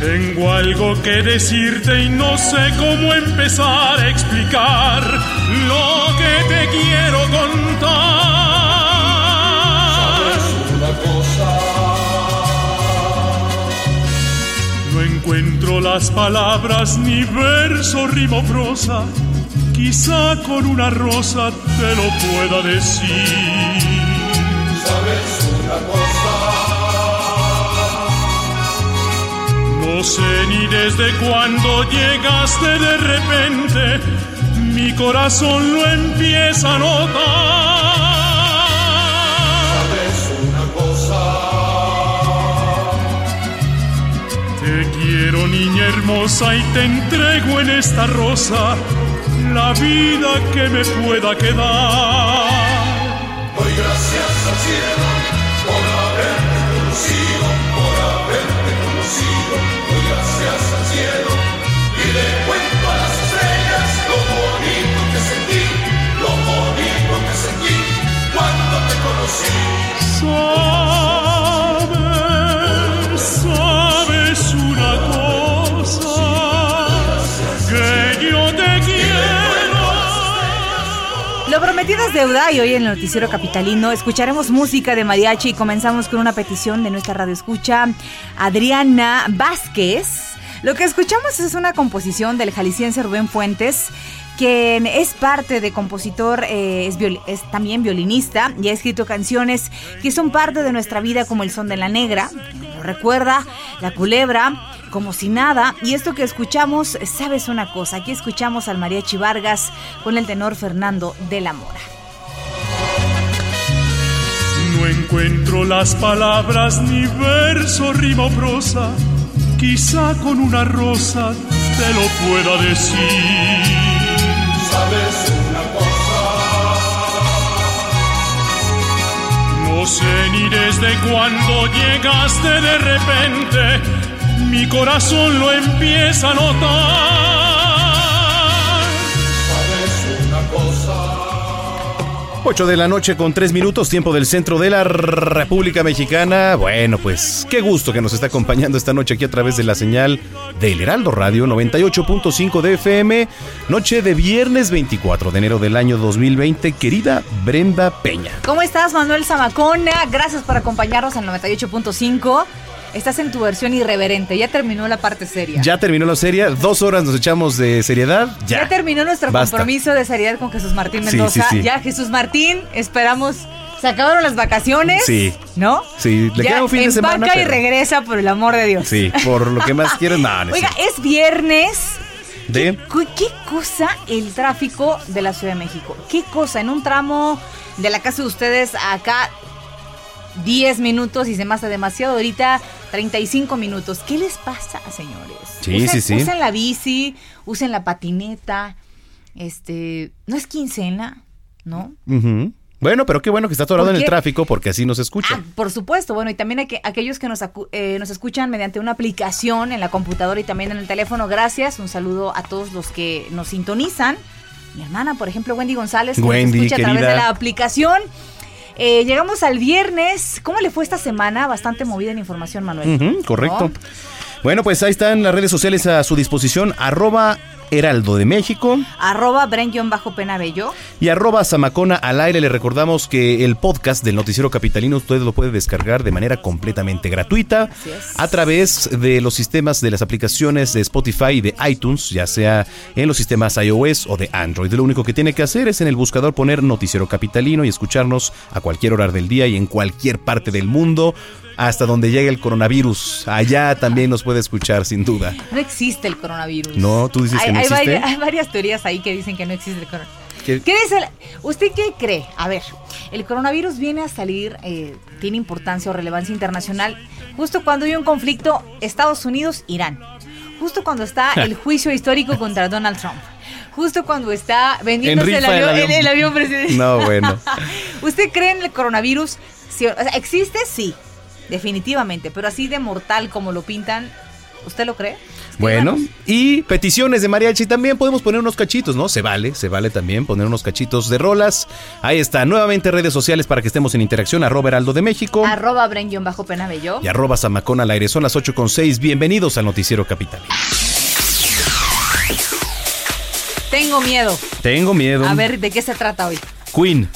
Tengo algo que decirte y no sé cómo empezar a explicar lo que te quiero contar. ¿Sabes una cosa? No encuentro las palabras ni verso, rimo, prosa. Quizá con una rosa te lo pueda decir. No sé ni desde cuándo llegaste de repente, mi corazón lo empieza a notar. ¿Sabes una cosa? Te quiero niña hermosa y te entrego en esta rosa la vida que me pueda quedar. Doy gracias al cielo Lo prometido es deuda y hoy en el noticiero capitalino escucharemos música de mariachi y comenzamos con una petición de nuestra radio escucha Adriana Vázquez. Lo que escuchamos es una composición del jalisciense Rubén Fuentes, quien es parte de compositor, eh, es, viol- es también violinista y ha escrito canciones que son parte de nuestra vida como El Son de la Negra, recuerda, La Culebra, Como si nada. Y esto que escuchamos, sabes una cosa, aquí escuchamos al Mariachi Vargas con el tenor Fernando de la Mora. No encuentro las palabras ni verso, rima o prosa. Quizá con una rosa te lo pueda decir. Sé ni desde cuándo llegaste de repente. Mi corazón lo empieza a notar. 8 de la noche con 3 minutos, tiempo del centro de la República Mexicana. Bueno, pues qué gusto que nos está acompañando esta noche aquí a través de la señal del Heraldo Radio 98.5 de FM. Noche de viernes 24 de enero del año 2020. Querida Brenda Peña. ¿Cómo estás, Manuel Zamacona? Gracias por acompañarnos en 98.5. Estás en tu versión irreverente. Ya terminó la parte seria. Ya terminó la serie, dos horas nos echamos de seriedad. Ya, Ya terminó nuestro Basta. compromiso de seriedad con Jesús Martín Sí, Mendoza. sí, sí. Ya, Jesús Martín, esperamos. Se acabaron las vacaciones. Sí. ¿No? Sí, le ya queda un fin de semana. empaca y pero- regresa, por el amor de Dios. Sí, por lo que más quieres, no, no Oiga, es viernes. De- ¿Qué, qué cosa el tráfico de la Ciudad de México? ¿Qué cosa? En un tramo de la casa de ustedes acá 10 minutos y se me hace demasiado. Ahorita 35 minutos. ¿Qué les pasa, señores? Sí, usen, sí, sí. Usen la bici, usen la patineta. Este, no es quincena, ¿no? Bueno, pero qué bueno que está atorado ¿Por en el tráfico porque así nos escucha. Ah, por supuesto. Bueno, y también hay que, aquellos que nos, acu- eh, nos escuchan mediante una aplicación en la computadora y también en el teléfono, gracias. Un saludo a todos los que nos sintonizan. Mi hermana, por ejemplo, Wendy González, que Wendy, nos escucha a través de la aplicación. Eh, llegamos al viernes. ¿Cómo le fue esta semana? Bastante movida en información, Manuel. Correcto. ¿No? Bueno, pues ahí están las redes sociales a su disposición. Arroba Heraldo de México. Arroba Bren-Penabello. Y arroba Zamacona al aire. Le recordamos que el podcast del Noticiero Capitalino usted lo puede descargar de manera completamente gratuita a través de los sistemas de las aplicaciones de Spotify y de iTunes, ya sea en los sistemas iOS o de Android. Lo único que tiene que hacer es en el buscador poner Noticiero Capitalino y escucharnos a cualquier hora del día y en cualquier parte del mundo hasta donde llegue el coronavirus. Allá también nos puede escuchar, sin duda. No existe el coronavirus. No, tú dices que no hay, existe. hay varias teorías ahí que dicen que no existe el coronavirus. ¿Qué, dice? ¿Usted qué cree? A ver, el coronavirus viene a salir, eh, tiene importancia o relevancia internacional justo cuando hay un conflicto Estados Unidos-Irán. Justo cuando está el juicio histórico contra Donald Trump. Justo cuando está vendiéndose el avión, el avión. presidencial. No, bueno. ¿Usted cree en el coronavirus? ¿Existe? Sí definitivamente, pero así de mortal como lo pintan, ¿usted lo cree? Bueno, y peticiones de mariachi también podemos poner unos cachitos, ¿no? Se vale, se vale también poner unos cachitos de rolas. Ahí está, nuevamente redes sociales para que estemos en interacción, arroba heraldo de México. Arroba bajo penabello. Y arroba zamacón al aire, son las 8 con 6. Bienvenidos al Noticiero Capital. Tengo miedo. Tengo miedo. A ver, ¿de qué se trata hoy? Queen.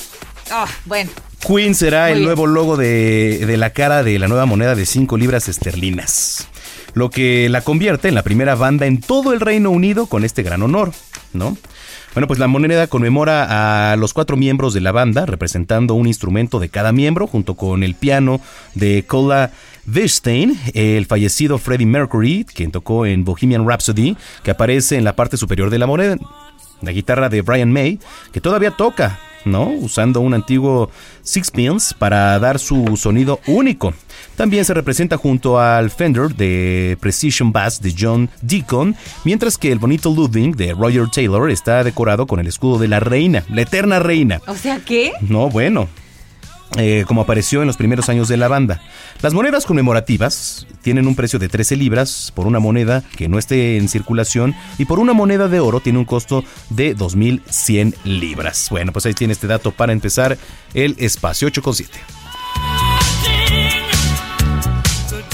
Ah, bueno. Queen será el nuevo logo de, de, la cara de la nueva moneda de 5 libras esterlinas, lo que la convierte en la primera banda en todo el Reino Unido con este gran honor, ¿no? Bueno, pues la moneda conmemora a los cuatro miembros de la banda, representando un instrumento de cada miembro, junto con el piano de Kola Weinstein, el fallecido Freddie Mercury, quien tocó en Bohemian Rhapsody, que aparece en la parte superior de la moneda, la guitarra de Brian May, que todavía toca ¿no? Usando un antiguo Sixpence para dar su sonido único. También se representa junto al Fender de Precision Bass de John Deacon, mientras que el bonito Ludwig de Roger Taylor está decorado con el escudo de la reina, la eterna reina. O sea, ¿qué? No, bueno. Eh, como apareció en los primeros años de la banda. Las monedas conmemorativas tienen un precio de 13 libras por una moneda que no esté en circulación y por una moneda de oro tiene un costo de 2.100 libras. Bueno, pues ahí tiene este dato para empezar el espacio 8,7.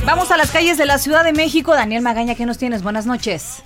Vamos a las calles de la Ciudad de México. Daniel Magaña, ¿qué nos tienes? Buenas noches.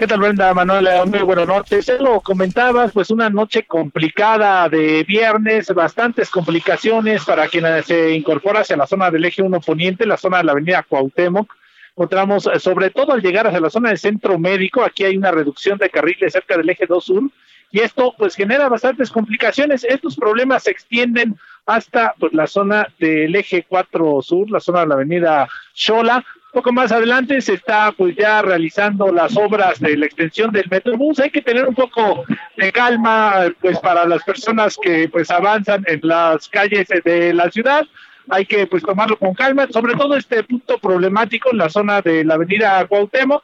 ¿Qué tal, Brenda Manuela? Muy buenas noches. Ya lo comentabas, pues una noche complicada de viernes, bastantes complicaciones para quienes se incorpora hacia la zona del eje 1 poniente, la zona de la avenida Cuauhtémoc. Encontramos, eh, sobre todo al llegar hacia la zona del centro médico, aquí hay una reducción de carriles cerca del eje 2 sur, y esto pues genera bastantes complicaciones. Estos problemas se extienden hasta pues, la zona del eje 4 sur, la zona de la avenida Xola, poco más adelante se está pues ya realizando las obras de la extensión del Metrobús. Hay que tener un poco de calma pues para las personas que pues avanzan en las calles de la ciudad. Hay que pues tomarlo con calma, sobre todo este punto problemático en la zona de la avenida Cuauhtémoc.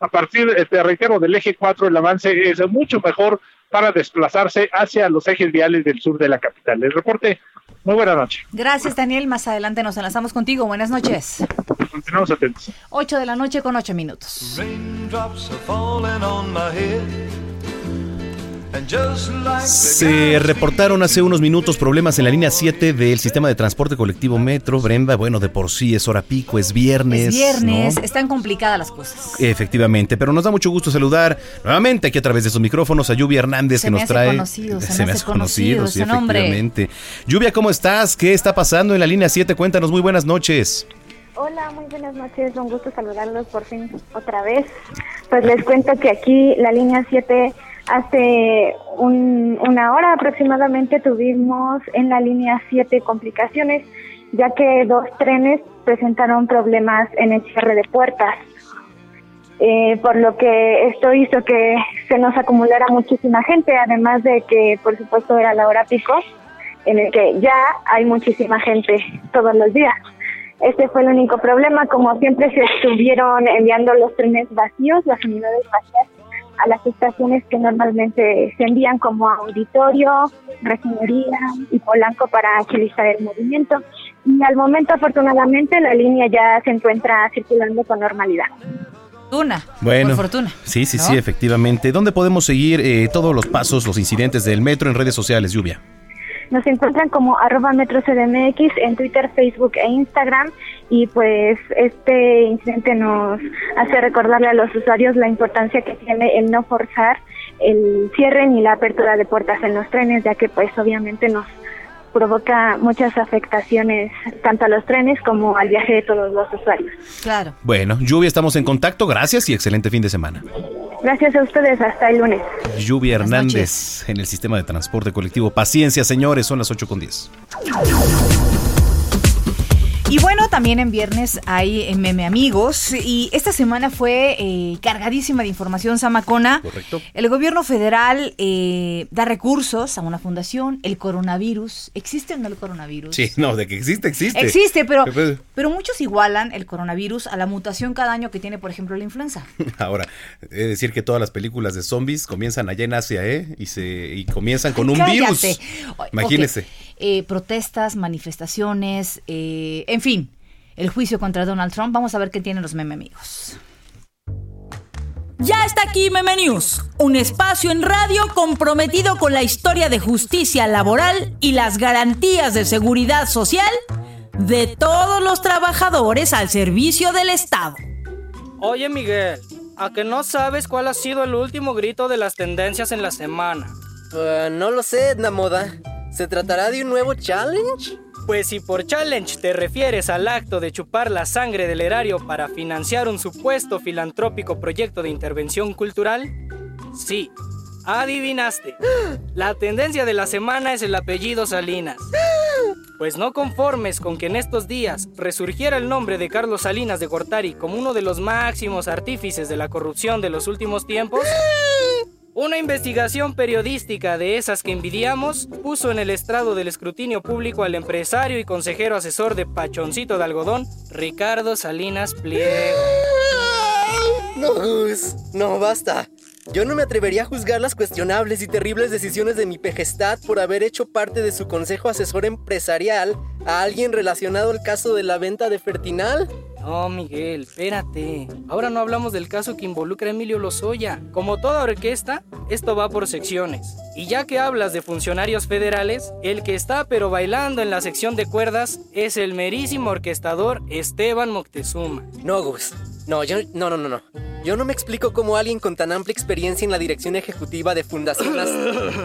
A partir, te reitero, del eje 4 el avance es mucho mejor para desplazarse hacia los ejes viales del sur de la capital. El reporte, muy buena noche. Gracias, Daniel. Más adelante nos enlazamos contigo. Buenas noches. Continuamos atentos. 8 de la noche con 8 minutos. Se reportaron hace unos minutos problemas en la línea 7 del sistema de transporte colectivo Metro. Brenda, bueno, de por sí es hora pico, es viernes. Es viernes, están complicadas las cosas. Efectivamente, pero nos da mucho gusto saludar nuevamente aquí a través de sus micrófonos a Lluvia Hernández que nos trae. Conocido, se, me hace conocido, sí, efectivamente. Lluvia, ¿cómo estás? ¿Qué está pasando en la línea 7? Cuéntanos, muy buenas noches. Hola, muy buenas noches, un gusto saludarlos por fin otra vez. Pues les cuento que aquí la línea 7 Hace una hora aproximadamente tuvimos en la línea 7 complicaciones, ya que dos trenes presentaron problemas en el cierre de puertas. Eh, por lo que esto hizo que se nos acumulara muchísima gente, además de que por supuesto era la hora pico, en el que ya hay muchísima gente todos los días. Este fue el único problema, como siempre se estuvieron enviando los trenes vacíos, las unidades vacías a las estaciones que normalmente se envían como Auditorio, Refinería y Polanco para agilizar el movimiento. Y al momento, afortunadamente, la línea ya se encuentra circulando con normalidad. Fortuna. Bueno, por fortuna. Sí, sí, sí, efectivamente. ¿Dónde podemos seguir eh, todos los pasos, los incidentes del metro en redes sociales, Lluvia? Nos encuentran como arroba metrocdmx en Twitter, Facebook e Instagram y pues este incidente nos hace recordarle a los usuarios la importancia que tiene el no forzar el cierre ni la apertura de puertas en los trenes, ya que pues obviamente nos provoca muchas afectaciones tanto a los trenes como al viaje de todos los usuarios. Claro. Bueno, Lluvia, estamos en contacto. Gracias y excelente fin de semana. Gracias a ustedes, hasta el lunes. Lluvia Buenas Hernández noches. en el sistema de transporte colectivo. Paciencia, señores, son las 8 con 10. Y bueno, también en viernes hay eh, meme amigos y esta semana fue eh, cargadísima de información samacona. Correcto. El gobierno federal eh, da recursos a una fundación, el coronavirus. ¿Existe o no el coronavirus? Sí, no, de que existe, existe. Existe, pero, pero muchos igualan el coronavirus a la mutación cada año que tiene, por ejemplo, la influenza. Ahora, de decir que todas las películas de zombies comienzan allá en Asia, ¿eh? Y, se, y comienzan con un Cállate. virus. Imagínese. Eh, protestas, manifestaciones, eh, en fin, el juicio contra Donald Trump. Vamos a ver qué tienen los meme amigos. Ya está aquí Meme News, un espacio en radio comprometido con la historia de justicia laboral y las garantías de seguridad social de todos los trabajadores al servicio del Estado. Oye Miguel, ¿a que no sabes cuál ha sido el último grito de las tendencias en la semana? Ah, no lo sé, Edna Moda. ¿Se tratará de un nuevo challenge? Pues si por challenge te refieres al acto de chupar la sangre del erario para financiar un supuesto filantrópico proyecto de intervención cultural, sí, adivinaste. La tendencia de la semana es el apellido Salinas. Pues no conformes con que en estos días resurgiera el nombre de Carlos Salinas de Gortari como uno de los máximos artífices de la corrupción de los últimos tiempos, una investigación periodística de esas que envidiamos puso en el estrado del escrutinio público al empresario y consejero asesor de Pachoncito de Algodón, Ricardo Salinas Pliego. No. No, basta. Yo no me atrevería a juzgar las cuestionables y terribles decisiones de mi pejestad por haber hecho parte de su consejo asesor empresarial a alguien relacionado al caso de la venta de Fertinal. No, Miguel, espérate. Ahora no hablamos del caso que involucra a Emilio Lozoya. Como toda orquesta, esto va por secciones. Y ya que hablas de funcionarios federales, el que está pero bailando en la sección de cuerdas es el merísimo orquestador Esteban Moctezuma. No, Gus. No, yo no, no, no, no. Yo no me explico cómo alguien con tan amplia experiencia en la dirección ejecutiva de fundaciones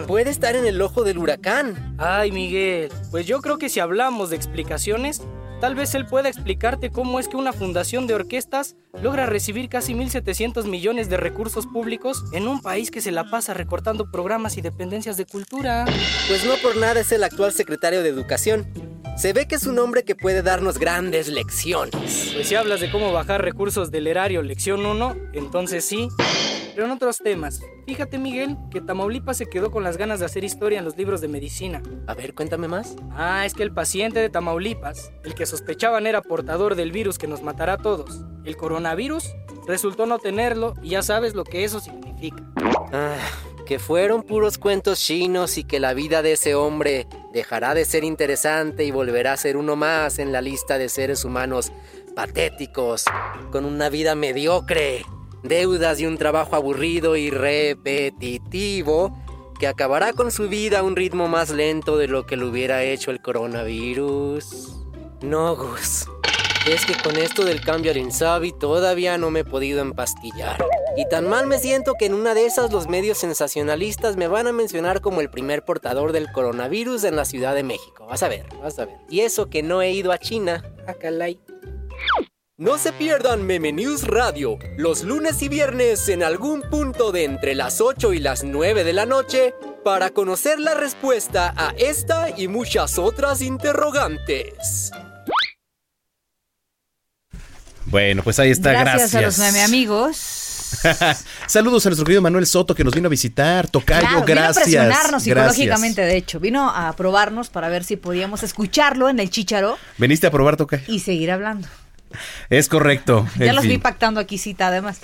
puede estar en el ojo del huracán. Ay, Miguel, pues yo creo que si hablamos de explicaciones, tal vez él pueda explicarte cómo es que una fundación de orquestas logra recibir casi 1.700 millones de recursos públicos en un país que se la pasa recortando programas y dependencias de cultura. Pues no por nada es el actual secretario de Educación. Se ve que es un hombre que puede darnos grandes lecciones. Pues si hablas de cómo bajar recursos del erario lección 1, entonces sí. Pero en otros temas, fíjate Miguel, que Tamaulipas se quedó con las ganas de hacer historia en los libros de medicina. A ver, cuéntame más. Ah, es que el paciente de Tamaulipas, el que sospechaban era portador del virus que nos matará a todos, el coronavirus, resultó no tenerlo y ya sabes lo que eso significa. Ah, que fueron puros cuentos chinos y que la vida de ese hombre dejará de ser interesante y volverá a ser uno más en la lista de seres humanos patéticos, con una vida mediocre, deudas y un trabajo aburrido y repetitivo que acabará con su vida a un ritmo más lento de lo que lo hubiera hecho el coronavirus. No, Gus. Es que con esto del cambio al Insabi todavía no me he podido empastillar. Y tan mal me siento que en una de esas los medios sensacionalistas me van a mencionar como el primer portador del coronavirus en la Ciudad de México. Vas a ver, vas a ver. Y eso que no he ido a China. Acalay. No se pierdan Meme News Radio, los lunes y viernes en algún punto de entre las 8 y las 9 de la noche, para conocer la respuesta a esta y muchas otras interrogantes. Bueno, pues ahí está, gracias, gracias. a los meme amigos. Saludos a nuestro querido Manuel Soto que nos vino a visitar. Tocayo, Claro, gracias. Vino a presionarnos gracias. psicológicamente, de hecho. Vino a probarnos para ver si podíamos escucharlo en el chicharo Veniste a probar Tocayo. y seguir hablando. Es correcto. Ya los vi pactando aquí cita, además.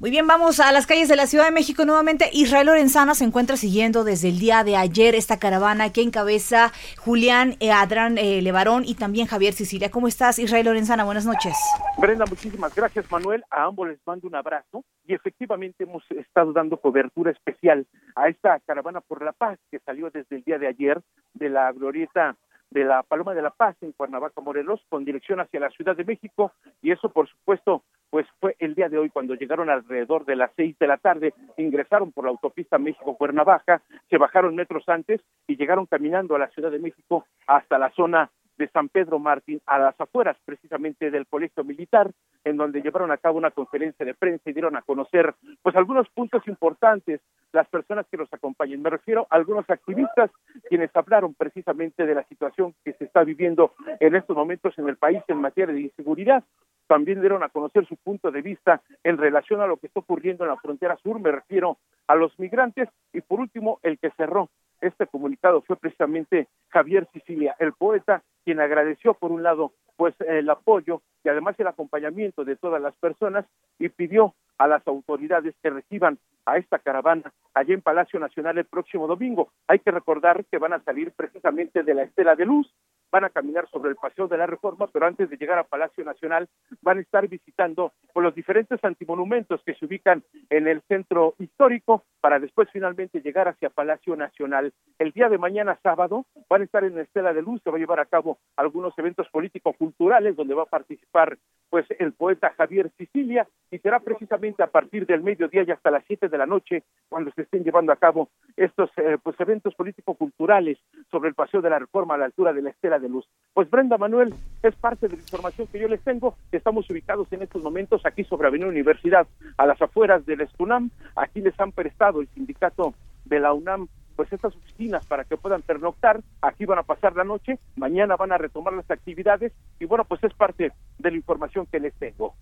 Muy bien, vamos a las calles de la Ciudad de México nuevamente. Israel Lorenzana se encuentra siguiendo desde el día de ayer esta caravana que encabeza Julián eh, Adrán eh, Levarón y también Javier Sicilia. ¿Cómo estás, Israel Lorenzana? Buenas noches. Brenda, muchísimas gracias, Manuel. A ambos les mando un abrazo y efectivamente hemos estado dando cobertura especial a esta caravana por la paz que salió desde el día de ayer de la glorieta de la Paloma de la Paz en Cuernavaca, Morelos, con dirección hacia la Ciudad de México, y eso, por supuesto, pues fue el día de hoy cuando llegaron alrededor de las seis de la tarde, ingresaron por la autopista México-Cuernavaca, se bajaron metros antes y llegaron caminando a la Ciudad de México hasta la zona de San Pedro Martín, a las afueras precisamente del Colegio Militar, en donde llevaron a cabo una conferencia de prensa y dieron a conocer pues algunos puntos importantes las personas que los acompañan. Me refiero a algunos activistas quienes hablaron precisamente de la situación que se está viviendo en estos momentos en el país en materia de inseguridad. También dieron a conocer su punto de vista en relación a lo que está ocurriendo en la frontera sur, me refiero a los migrantes. Y por último, el que cerró este comunicado fue precisamente Javier Sicilia, el poeta, quien agradeció por un lado pues el apoyo y además el acompañamiento de todas las personas y pidió a las autoridades que reciban a esta caravana allí en Palacio Nacional el próximo domingo. Hay que recordar que van a salir precisamente de la Estela de Luz, van a caminar sobre el Paseo de la Reforma, pero antes de llegar a Palacio Nacional van a estar visitando por los diferentes antimonumentos que se ubican en el centro histórico para después finalmente llegar hacia Palacio Nacional. El día de mañana sábado van a estar en la Estela de Luz, se va a llevar a cabo algunos eventos político-culturales donde va a participar pues el poeta Javier Sicilia y será precisamente a partir del mediodía y hasta las siete de la noche cuando se estén llevando a cabo estos eh, pues eventos político-culturales sobre el Paseo de la Reforma a la altura de la Estela de Luz. Pues Brenda Manuel, es parte de la información que yo les tengo. Estamos ubicados en estos momentos aquí sobre Avenida Universidad, a las afueras del Estunam. Aquí les han prestado el sindicato de la UNAM pues estas oficinas para que puedan pernoctar, aquí van a pasar la noche, mañana van a retomar las actividades y bueno, pues es parte de la información que les tengo.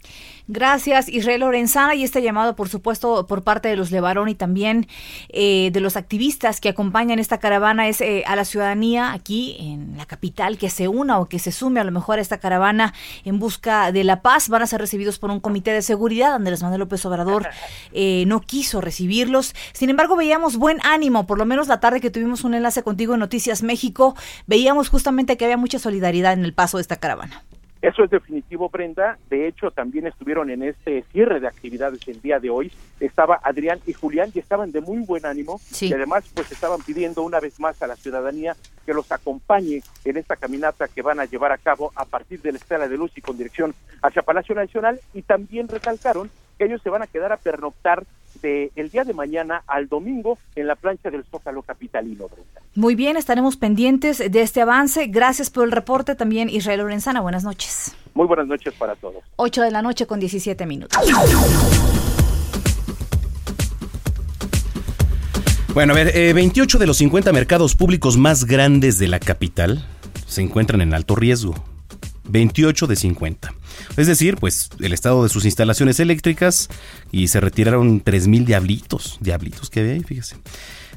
Gracias Israel Lorenzana y este llamado por supuesto por parte de los Levarón y también eh, de los activistas que acompañan esta caravana es eh, a la ciudadanía aquí en la capital que se una o que se sume a lo mejor a esta caravana en busca de la paz, van a ser recibidos por un comité de seguridad, Andrés Manuel López Obrador eh, no quiso recibirlos, sin embargo veíamos buen ánimo, por lo menos la tarde que tuvimos un enlace contigo en Noticias México, veíamos justamente que había mucha solidaridad en el paso de esta caravana. Eso es definitivo, Brenda. De hecho, también estuvieron en este cierre de actividades el día de hoy. Estaba Adrián y Julián y estaban de muy buen ánimo. Y además, pues estaban pidiendo una vez más a la ciudadanía que los acompañe en esta caminata que van a llevar a cabo a partir de la Estela de Luz y con dirección hacia Palacio Nacional. Y también recalcaron que ellos se van a quedar a pernoctar de el día de mañana al domingo en la plancha del Zócalo Capitalino. Muy bien, estaremos pendientes de este avance. Gracias por el reporte también, Israel Lorenzana. Buenas noches. Muy buenas noches para todos. 8 de la noche con 17 minutos. Bueno, a ver, 28 eh, de los 50 mercados públicos más grandes de la capital se encuentran en alto riesgo. 28 de 50. Es decir, pues el estado de sus instalaciones eléctricas y se retiraron 3.000 diablitos, diablitos que había ahí, fíjese.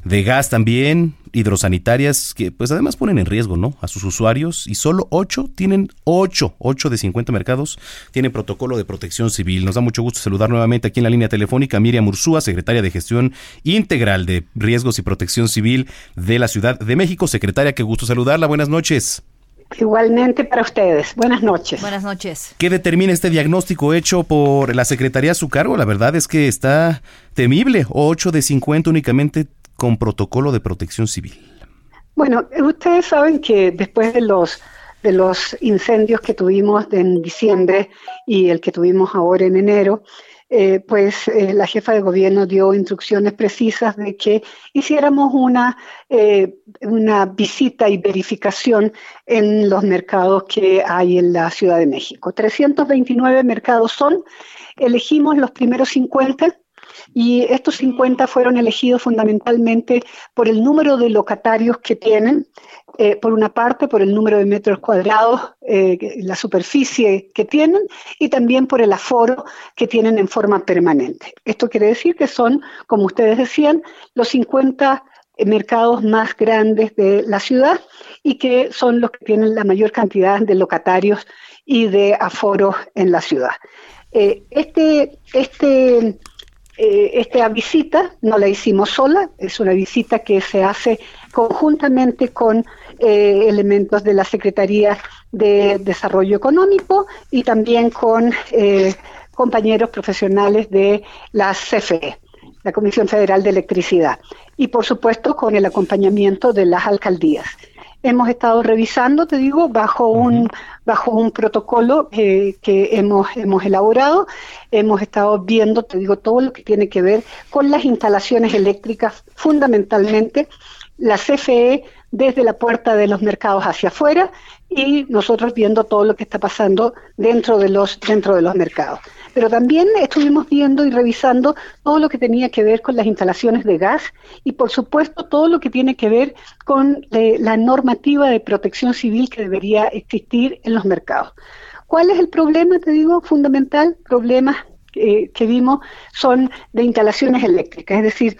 De gas también, hidrosanitarias, que pues además ponen en riesgo, ¿no? A sus usuarios y solo 8 tienen 8, 8 de 50 mercados tienen protocolo de protección civil. Nos da mucho gusto saludar nuevamente aquí en la línea telefónica Miriam Ursúa, secretaria de Gestión Integral de Riesgos y Protección Civil de la Ciudad de México. Secretaria, qué gusto saludarla. Buenas noches. Igualmente para ustedes. Buenas noches. Buenas noches. ¿Qué determina este diagnóstico hecho por la Secretaría a su cargo? La verdad es que está temible. 8 de 50 únicamente con protocolo de protección civil. Bueno, ustedes saben que después de los de los incendios que tuvimos en diciembre y el que tuvimos ahora en enero, eh, pues eh, la jefa de gobierno dio instrucciones precisas de que hiciéramos una, eh, una visita y verificación en los mercados que hay en la Ciudad de México. 329 mercados son, elegimos los primeros 50 y estos 50 fueron elegidos fundamentalmente por el número de locatarios que tienen, eh, por una parte por el número de metros cuadrados, eh, la superficie que tienen y también por el aforo que tienen en forma permanente. Esto quiere decir que son, como ustedes decían, los 50 mercados más grandes de la ciudad y que son los que tienen la mayor cantidad de locatarios y de aforos en la ciudad. Eh, este, este esta visita no la hicimos sola, es una visita que se hace conjuntamente con elementos de la Secretaría de Desarrollo Económico y también con compañeros profesionales de la CFE, la Comisión Federal de Electricidad, y por supuesto con el acompañamiento de las alcaldías. Hemos estado revisando, te digo, bajo un, bajo un protocolo que hemos, hemos elaborado. Hemos estado viendo, te digo, todo lo que tiene que ver con las instalaciones eléctricas, fundamentalmente la CFE desde la puerta de los mercados hacia afuera y nosotros viendo todo lo que está pasando dentro de los, dentro de los mercados pero también estuvimos viendo y revisando todo lo que tenía que ver con las instalaciones de gas y por supuesto todo lo que tiene que ver con eh, la normativa de protección civil que debería existir en los mercados. ¿Cuál es el problema, te digo, fundamental? Problemas eh, que vimos son de instalaciones eléctricas, es decir,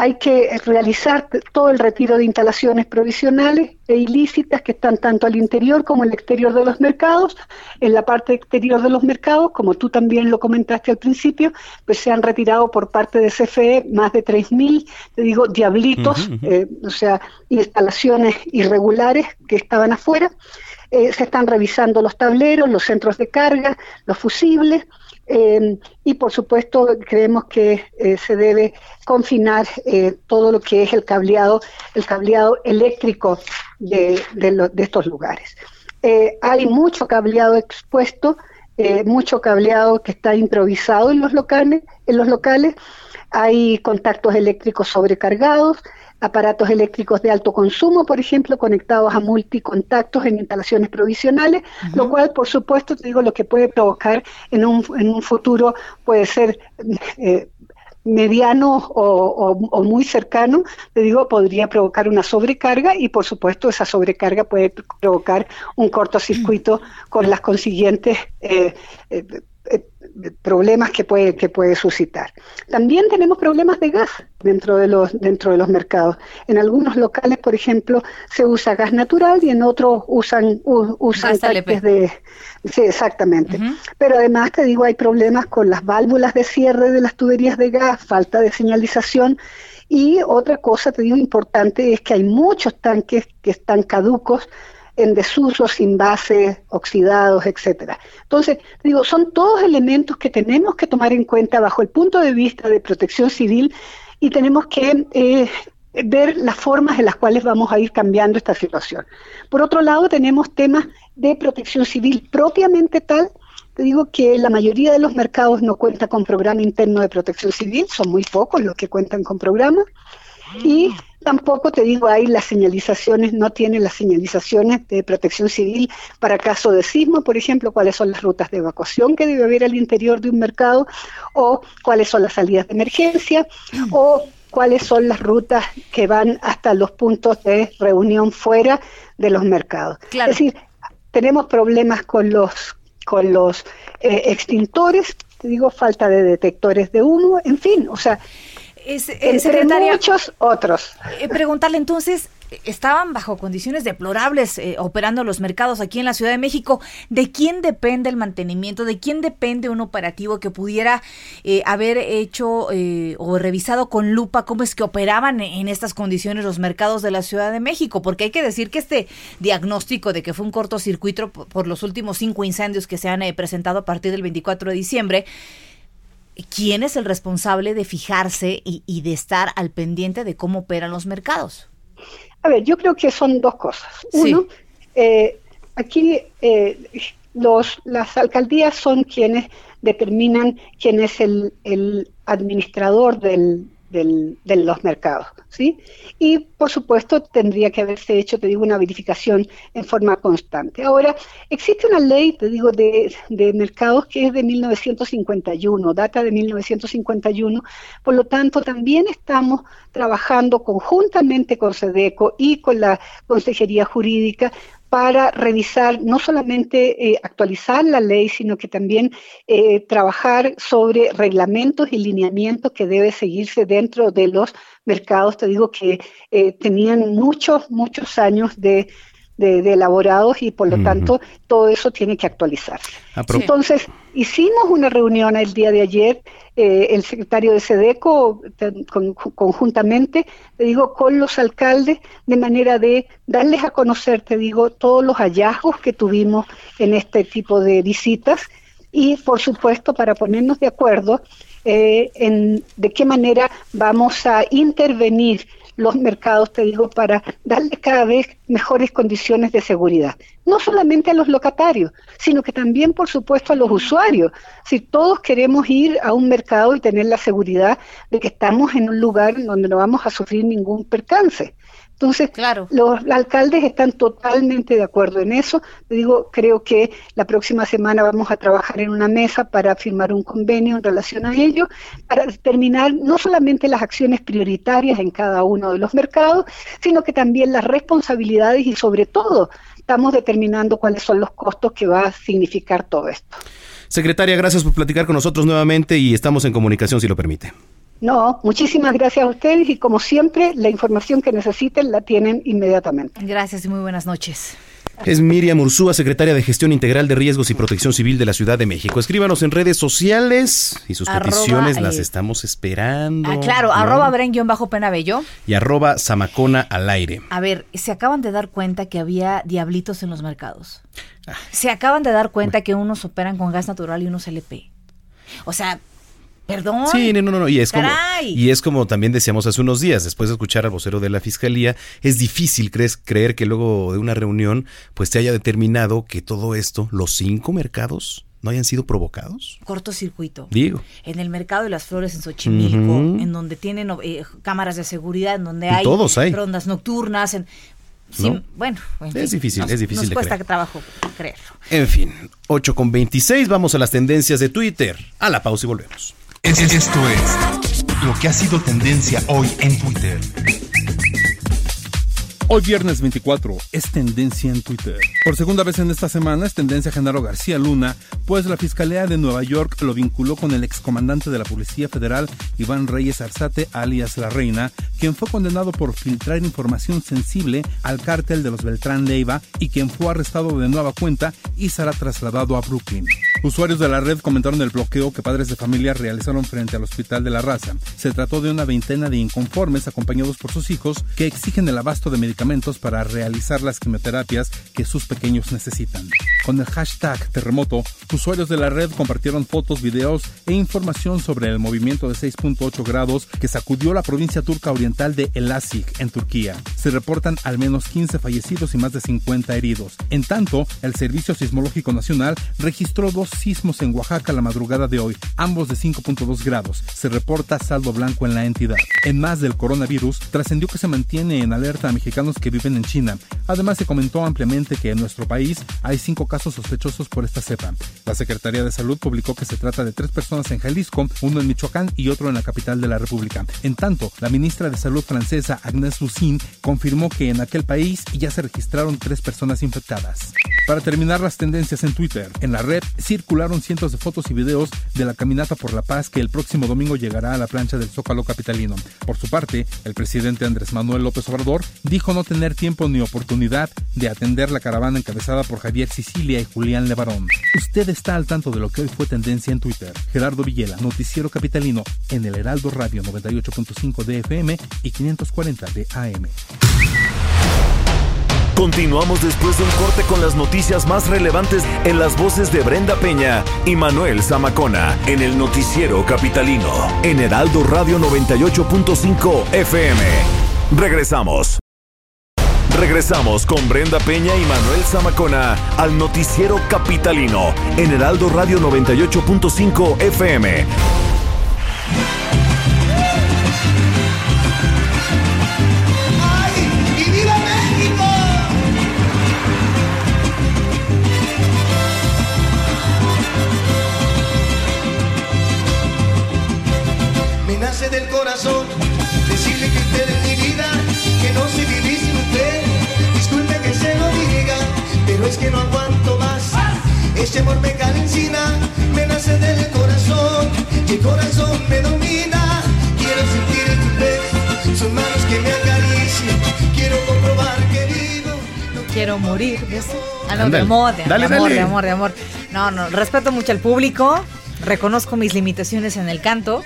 hay que realizar todo el retiro de instalaciones provisionales e ilícitas que están tanto al interior como al exterior de los mercados. En la parte exterior de los mercados, como tú también lo comentaste al principio, pues se han retirado por parte de CFE más de 3.000, te digo, diablitos, eh, o sea, instalaciones irregulares que estaban afuera. Eh, se están revisando los tableros, los centros de carga, los fusibles Em, y por supuesto creemos que eh, se debe confinar eh, todo lo que es el cableado, el cableado eléctrico de, estos lugares. Eh, hay mucho cableado expuesto, mucho cableado que está improvisado en los locales, en los locales. Hay contactos eléctricos sobrecargados, aparatos eléctricos de alto consumo, por ejemplo, conectados a multicontactos en instalaciones provisionales, lo cual, por supuesto, te digo, lo que puede provocar en un, en un futuro puede ser eh, mediano o, muy cercano, te digo, podría provocar una sobrecarga y, por supuesto, esa sobrecarga puede provocar un cortocircuito con las consiguientes eh, eh, problemas que puede, que puede suscitar. También tenemos problemas de gas dentro de, los, dentro de los mercados. En algunos locales, por ejemplo, se usa gas natural y en otros usan, usan tanques de... Sí, exactamente. Pero además, te digo, hay problemas con las válvulas de cierre de las tuberías de gas, falta de señalización y otra cosa, te digo, importante es que hay muchos tanques que están caducos en desuso, sin base, oxidados, etcétera. Entonces, digo, son todos elementos que tenemos que tomar en cuenta bajo el punto de vista de protección civil y tenemos que eh, ver las formas en las cuales vamos a ir cambiando esta situación. Por otro lado, tenemos temas de protección civil propiamente tal. Digo que la mayoría de los mercados no cuenta con programa interno de protección civil, son muy pocos los que cuentan con programa. Y Tampoco te digo, ahí las señalizaciones, no tienen las señalizaciones de protección civil para caso de sismo, por ejemplo, cuáles son las rutas de evacuación que debe haber al interior de un mercado, o cuáles son las salidas de emergencia, o cuáles son las rutas que van hasta los puntos de reunión fuera de los mercados. Es decir, tenemos problemas con los, con los eh, extintores, te digo, falta de detectores de humo, en fin, o sea, es, Entre muchos otros. Eh, preguntarle entonces, estaban bajo condiciones deplorables eh, operando los mercados aquí en la Ciudad de México. ¿De quién depende el mantenimiento? ¿De quién depende un operativo que pudiera eh, haber hecho o revisado con lupa cómo es que operaban en estas condiciones los mercados de la Ciudad de México? Porque hay que decir que este diagnóstico de que fue un cortocircuito por los últimos cinco incendios que se han presentado a partir del 24 de diciembre, ¿quién es el responsable de fijarse y, de estar al pendiente de cómo operan los mercados? A ver, yo creo que son dos cosas. Uno, eh, aquí eh, los, las alcaldías son quienes determinan quién es el, el administrador del, de los mercados, ¿sí? Y por supuesto tendría que haberse hecho, te digo, una verificación en forma constante. Ahora, existe una ley, te digo, de, de mercados que es de 1951, data de 1951, por lo tanto también estamos trabajando conjuntamente con SEDECO y con la Consejería Jurídica para revisar, no solamente eh, actualizar la ley, sino que también eh, trabajar sobre reglamentos y lineamientos que debe seguirse dentro de los mercados. Te digo que eh, tenían muchos, muchos años de, de, elaborados y por lo tanto todo eso tiene que actualizarse. Entonces, hicimos una reunión el día de ayer, eh, el secretario de SEDECO conjuntamente, te digo, con los alcaldes, de manera de darles a conocer, te digo, todos los hallazgos que tuvimos en este tipo de visitas y, por supuesto, para ponernos de acuerdo eh, en de qué manera vamos a intervenir los mercados, te digo, para darle cada vez mejores condiciones de seguridad. No solamente a los locatarios, sino que también, por supuesto, a los usuarios. Si todos queremos ir a un mercado y tener la seguridad de que estamos en un lugar donde no vamos a sufrir ningún percance. Entonces, claro. los alcaldes están totalmente de acuerdo en eso. Te digo, creo que la próxima semana vamos a trabajar en una mesa para firmar un convenio en relación a ello, para determinar no solamente las acciones prioritarias en cada uno de los mercados, sino que también las responsabilidades y sobre todo estamos determinando cuáles son los costos que va a significar todo esto. Secretaria, gracias por platicar con nosotros nuevamente y estamos en comunicación si lo permite. No, muchísimas gracias a ustedes y como siempre, la información que necesiten la tienen inmediatamente. Gracias y muy buenas noches. Es Miriam Ursúa, secretaria de Gestión Integral de Riesgos y Protección Civil de la Ciudad de México. Escríbanos en redes sociales y sus peticiones las eh, estamos esperando. Ah, claro, arroba Bren-Penabello. Y arroba Zamacona al aire. A ver, se acaban de dar cuenta que había diablitos en los mercados. Ah. Se acaban de dar cuenta que unos operan con gas natural y unos LP. O sea, Perdón. Sí, no, no, no. Y es, como, y es como también decíamos hace unos días, después de escuchar al vocero de la fiscalía, es difícil crees, creer que luego de una reunión, pues se haya determinado que todo esto, los cinco mercados, no hayan sido provocados? Cortocircuito. Digo. En el mercado de las flores en Xochimilco, en donde tienen eh, cámaras de seguridad, en donde hay, rondas nocturnas. En, bueno, es difícil, es difícil nos cuesta trabajo creerlo. En fin, 8 con 26, vamos a las tendencias de Twitter. A la pausa y volvemos. Esto es lo que ha sido tendencia hoy en Twitter. Hoy viernes 24 es tendencia en Twitter. Por segunda vez en esta semana es tendencia Genaro García Luna, pues la Fiscalía de Nueva York lo vinculó con el excomandante de la Policía Federal, Iván Reyes Arzate, alias La Reina, quien fue condenado por filtrar información sensible al cártel de los Beltrán Leiva y quien fue arrestado de nueva cuenta y será trasladado a Brooklyn. Usuarios de la red comentaron el bloqueo que padres de familia realizaron frente al Hospital de la Raza. Se trató de una veintena de inconformes acompañados por sus hijos que exigen el abasto de medicamentos para realizar las quimioterapias que sus pequeños necesitan. Con el hashtag terremoto, usuarios de la red compartieron fotos, videos e información sobre el movimiento de 6.8 grados que sacudió la provincia turca oriental de Elazig, en Turquía. Se reportan al menos 15 fallecidos y más de 50 heridos. En tanto, el Servicio Sismológico Nacional registró dos sismos en Oaxaca la madrugada de hoy, ambos de 5.2 grados. Se reporta saldo blanco en la entidad. En más del coronavirus, trascendió que se mantiene en alerta a mexicanos que viven en China. Además, se comentó ampliamente que en nuestro país hay cinco casos sospechosos por esta cepa. La Secretaría de Salud publicó que se trata de tres personas en Jalisco, uno en Michoacán y otro en la capital de la República. En tanto, la ministra de Salud francesa, Agnès Lucin, confirmó que en aquel país ya se registraron tres personas infectadas. Para terminar las tendencias en Twitter, en la red circularon cientos de fotos y videos de la caminata por la paz que el próximo domingo llegará a la plancha del Zócalo capitalino. Por su parte, el presidente Andrés Manuel López Obrador dijo no tener tiempo ni oportunidad de atender la caravana encabezada por Javier Sicilia y Julián Levarón. Usted está al tanto de lo que hoy fue tendencia en Twitter. Gerardo Villela, noticiero capitalino en el Heraldo Radio 98.5 de FM y 540 de AM. Continuamos después de un corte con las noticias más relevantes en las voces de Brenda Peña y Manuel Zamacona en el noticiero capitalino en Heraldo Radio 98.5 FM. Regresamos. Regresamos con Brenda Peña y Manuel Zamacona al noticiero capitalino en Heraldo Radio 98.5 FM. Me nace del corazón decirle que usted es mi vida, que no se vivir pero es que no aguanto más. Este amor me encina, me nace del corazón, y el corazón me domina. Quiero sentir tu beso, son manos que me acarician, quiero comprobar que vivo. quiero morir. Ah, no, de amor, de, Dale, amor, dale. de amor, de amor. No, no, respeto mucho al público. Reconozco mis limitaciones en el canto.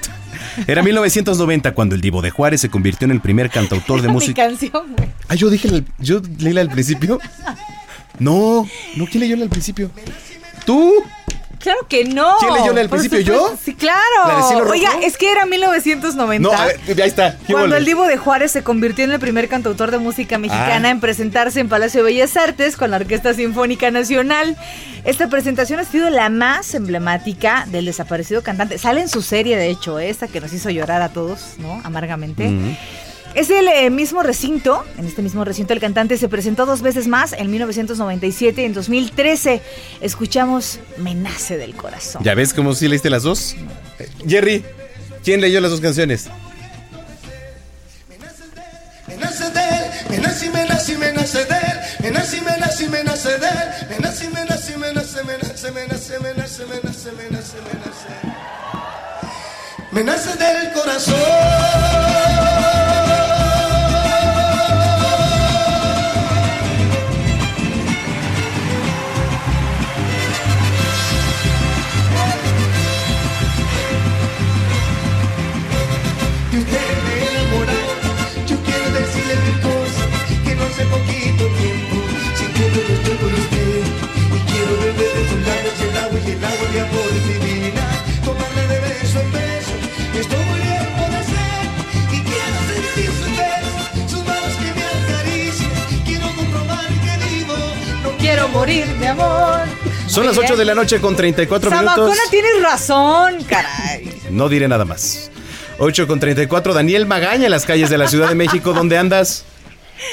Era 1990 cuando el Divo de Juárez se convirtió en el primer cantautor de Mi música. canción, güey. Ah, yo dije, el- yo leí la al principio. No, no, ¿quién leyó al principio? ¿Tú? Claro que no. ¿Quién leyó al principio, yo? Sí, claro. Oiga, es que era 1990. No, a ver, ahí está. ¿Qué Cuando el Divo de Juárez se convirtió en el primer cantautor de música mexicana Ah. en presentarse en Palacio de Bellas Artes con la Orquesta Sinfónica Nacional. Esta presentación ha sido la más emblemática del desaparecido cantante. Sale en su serie, de hecho, ¿eh? esta que nos hizo llorar a todos, ¿no? Amargamente. Es el eh, mismo recinto, en este mismo recinto el cantante se presentó dos veces más, en 1997 y en 2013. Escuchamos Me nace del corazón. ¿Ya ves cómo sí leíste las dos? Eh, Jerry, ¿quién leyó las dos canciones? Me nace de él, me nace y me nace y me nace de él, me nace y me nace y me nace de él, me nace y me nace y me nace, me nace, me nace, me nace, me nace, me nace, me nace. Me nace del De hace poquito tiempo sintiendo que estoy por usted y quiero beber de sus labios el agua y el agua de amor divina, tomarle de beso en beso, esto muy bien puede ser y quiero sentir sus besos, sus manos que me acarician, quiero comprobar que vivo, no Quiero morir de amor. Son las Muy 8 de la noche con 34 Samacona, minutos. tienes razón, caray. No diré nada más. 8 con 34, Daniel Magaña en las calles de la Ciudad de México. ¿Dónde andas?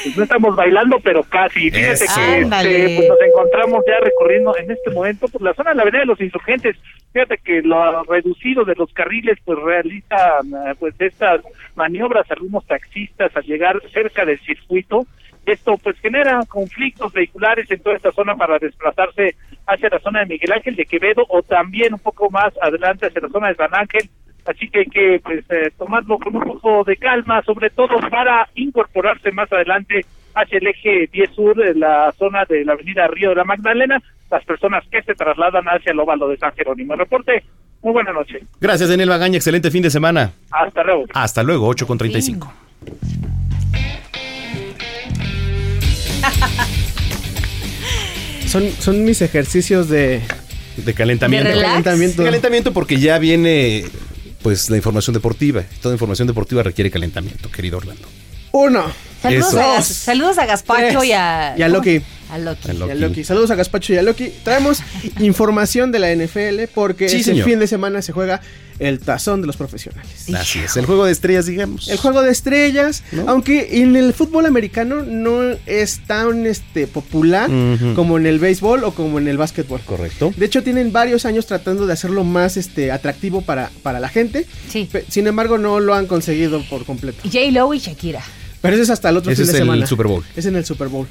Pues no estamos bailando, pero casi. Fíjate que este, pues nos encontramos ya recorriendo en este momento por la zona de la Avenida de los Insurgentes. Fíjate que lo reducido de los carriles pues realizan eh, pues estas maniobras algunos taxistas al llegar cerca del circuito. Esto pues genera conflictos vehiculares en toda esta zona para desplazarse hacia la zona de Miguel Ángel de Quevedo o también un poco más adelante hacia la zona de San Ángel. Así que hay que pues eh, tomarlo con un poco de calma, sobre todo para incorporarse más adelante hacia el eje 10 sur, de la zona de la avenida Río de la Magdalena, las personas que se trasladan hacia el óvalo de San Jerónimo. Reporte, muy buena noche. Gracias, Daniel Magaña. Excelente fin de semana. Hasta luego. Hasta luego, 8 con 35. Son, son mis ejercicios de... De calentamiento. De calentamiento. De calentamiento porque ya viene pues la información deportiva. Toda información deportiva requiere calentamiento, querido Orlando. Uno. Saludos, Eso. a, saludos a Gaspacho Tres. y a. Y a Loki. A Loki. A Loki. Y a Loki. Saludos a Gaspacho y a Loki. Traemos información de la NFL porque Sí, este señor. fin de semana se juega el tazón de los profesionales. Así es, el juego de estrellas, digamos. El juego de estrellas, aunque en el fútbol americano no es tan este, popular como en el béisbol o como en el básquetbol. Correcto. De hecho, tienen varios años tratando de hacerlo más este, atractivo para, para la gente. Sí. Sin embargo, no lo han conseguido por completo. J-Lo y Shakira. Pero ese es hasta el otro Ese fin es de el semana. Super Bowl. Es en el Super Bowl.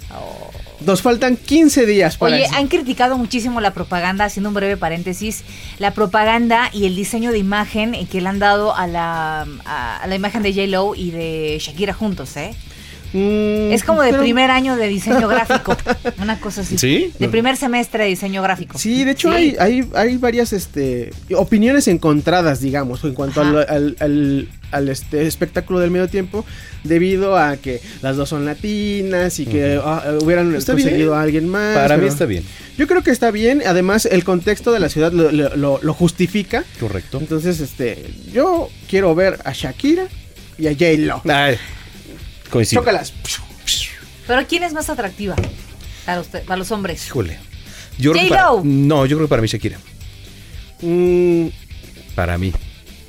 Nos faltan 15 días para Oye, eso. han criticado muchísimo la propaganda, haciendo un breve paréntesis, la propaganda y el diseño de imagen eh, que le han dado a la, a, a la imagen de J-Lo y de Shakira juntos, ¿eh? Mm, Es como de pero- primer año de diseño gráfico, una cosa así. ¿Sí? De primer semestre de diseño gráfico. Sí, de hecho Sí. Hay, hay, hay varias este, opiniones encontradas, digamos, en cuanto al, al- al- al, este, espectáculo del medio tiempo, debido a que las dos son latinas y que ah, hubieran Está conseguido bien. a alguien más. Para mí está bien. Yo creo que está bien, además el contexto de la ciudad lo, lo- lo- lo justifica. Correcto. Entonces, este, yo quiero ver a Shakira y a J-Lo. Coincido. Chócalas. Pero ¿quién es más atractiva para, usted, para los hombres? Híjole. Yo creo que para- J-Lo. no, yo creo que para mí Shakira. Mm, Para mí.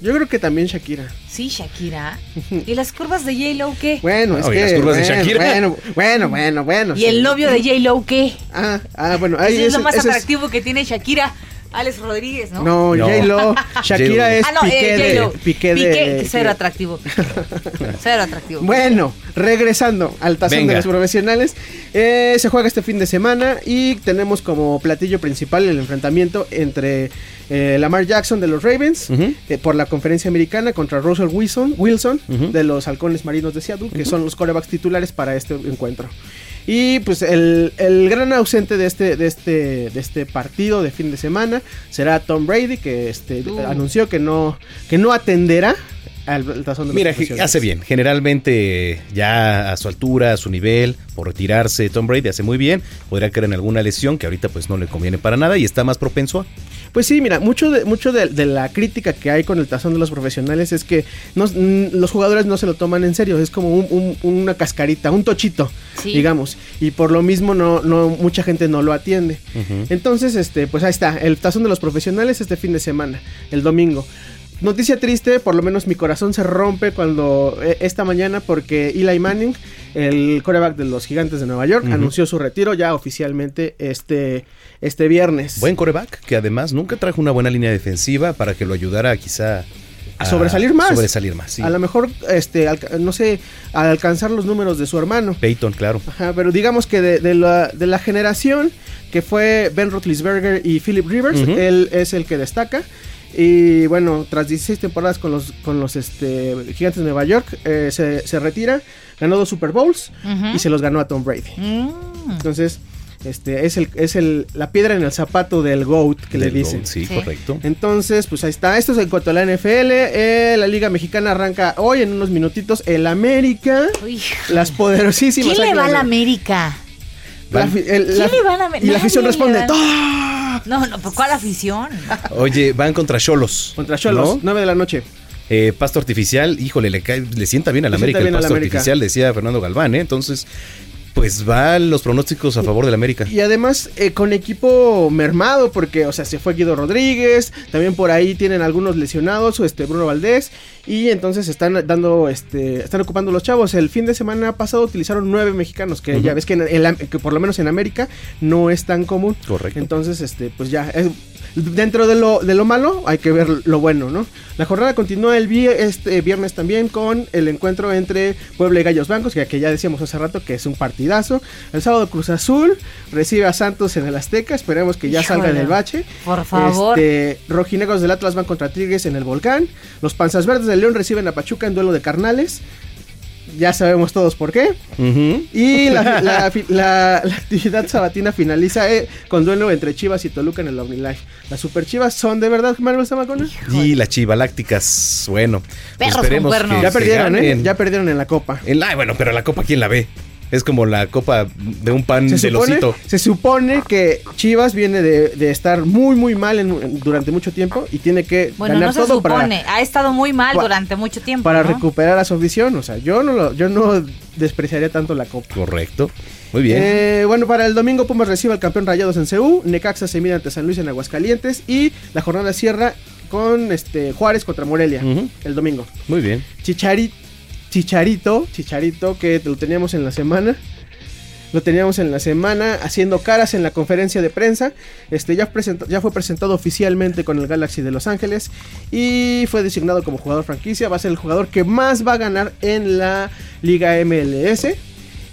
yo creo que también Shakira. Sí, Shakira. ¿Y las curvas de J-Lo qué? Bueno, es Oye, que las curvas de bueno, Shakira. Bueno, bueno, bueno, bueno. ¿Y el novio de J-Lo qué? Ah, ah, bueno, ahí Ese es lo más ese es- atractivo que tiene Shakira. Alex Rodríguez, ¿no? No, No. J-Lo. Shakira es Ah, no, eh, piqué, de, piqué de. Piqué, cero atractivo. cero atractivo. Bueno, regresando al tazón Venga. de los profesionales, eh, se juega este fin de semana y tenemos como platillo principal el enfrentamiento entre eh, Lamar Jackson de los Ravens eh, por la conferencia americana contra Russell Wilson, Wilson de los Halcones Marinos de Seattle, que son los corebacks titulares para este encuentro. Y pues el, el gran ausente de este, de este, de este partido de fin de semana será Tom Brady, que este, Uh. anunció que no, que no atenderá al tazón de los Mira, hace bien. Generalmente ya a su altura, a su nivel, por retirarse, Tom Brady hace muy bien. Podría caer en alguna lesión que ahorita pues no le conviene para nada y está más propenso a... Pues sí, mira, mucho de, mucho de, de la crítica que hay con el tazón de los profesionales es que no- los jugadores no se lo toman en serio, es como un- un- una cascarita, un tochito, Sí. digamos, y por lo mismo no, no mucha gente no lo atiende. Entonces, este, pues ahí está, el tazón de los profesionales este fin de semana, el domingo. Noticia triste, por lo menos mi corazón se rompe cuando eh, esta mañana porque Eli Manning, el coreback de los Gigantes de Nueva York, anunció su retiro ya oficialmente este, este viernes. Buen coreback, que además nunca trajo una buena línea defensiva para que lo ayudara quizá a sobresalir más. Sobresalir más, sí. A lo mejor, este, alca- no sé, a alcanzar los números de su hermano. Peyton, claro. Ajá, pero digamos que de, de la, de la generación que fue Ben Roethlisberger y Philip Rivers, él es el que destaca. Y bueno, tras 16 temporadas con los, con los este, gigantes de Nueva York, eh, se, se retira, ganó dos Super Bowls y se los ganó a Tom Brady. Mm. Entonces, este es el, es el, la piedra en el zapato del GOAT que le dicen. GOAT, sí, Sí. correcto. Entonces, pues ahí está. Esto es en cuanto a la NFL. Eh, la Liga Mexicana arranca hoy en unos minutitos. El América. Las poderosísimas. ¿Quién le va a Águilas la de- América? La el- ¿Quién la- le va a la América? Y la afición responde. No, no, ¿por cuál afición? Oye, van contra Cholos. Contra Cholos, 9 de la noche. Eh, pasto artificial, híjole, le, cae- le sienta bien a la Le América el bien a la pasto América. artificial, decía Fernando Galván, ¿eh? Entonces, pues van los pronósticos a favor de la América. Y además eh, con equipo mermado, porque, o sea, se fue Guido Rodríguez, también por ahí tienen algunos lesionados, este Bruno Valdés, y entonces están dando, este, están ocupando los chavos. El fin de semana pasado utilizaron nueve mexicanos, que ya ves que, en el- que por lo menos en América no es tan común. Correcto. Entonces, este, pues ya, es- dentro de lo, de lo malo hay que ver lo bueno, ¿no? La jornada continúa el vi- este viernes también con el encuentro entre Puebla y Gallos Blancos, que, que ya decíamos hace rato que es un partidazo. El sábado Cruz Azul recibe a Santos en el Azteca, esperemos que ya salga del bache. Por favor. Este, rojinegros del Atlas van contra Tigres en el Volcán. Los Panzas Verdes del León reciben a Pachuca en duelo de carnales. Ya sabemos todos por qué. Y la, la- la- la actividad sabatina finaliza eh, con duelo entre Chivas y Toluca en el OmniLife. Las Super Chivas son de verdad, Manuel Zamacona. Y las chivalácticas, bueno. pues Perros con esperemos cuernos. que Ya perdieron, ¿eh? Ya perdieron en la copa. En la- bueno, pero la copa, ¿quién la ve? Es como la copa de un pan Se del supone, osito. se supone que Chivas viene de, de estar muy, muy mal en- durante mucho tiempo y tiene que Bueno, ganar no se todo para, supone. Ha estado muy mal pa- durante mucho tiempo. para ¿no? recuperar a su afición. O sea, yo no, lo, yo no despreciaría tanto la copa. Correcto. Muy bien. Eh, bueno, para el domingo Pumas recibe al campeón Rayados en CU, Necaxa se mide ante San Luis en Aguascalientes y la jornada cierra con este Juárez contra Morelia el domingo. Muy bien. Chichari- Chicharito, Chicharito que lo teníamos en la semana. Lo teníamos en la semana haciendo caras en la conferencia de prensa. Este ya, presenta- ya fue presentado oficialmente con el Galaxy de Los Ángeles y fue designado como jugador franquicia. Va a ser el jugador que más va a ganar en la Liga MLS.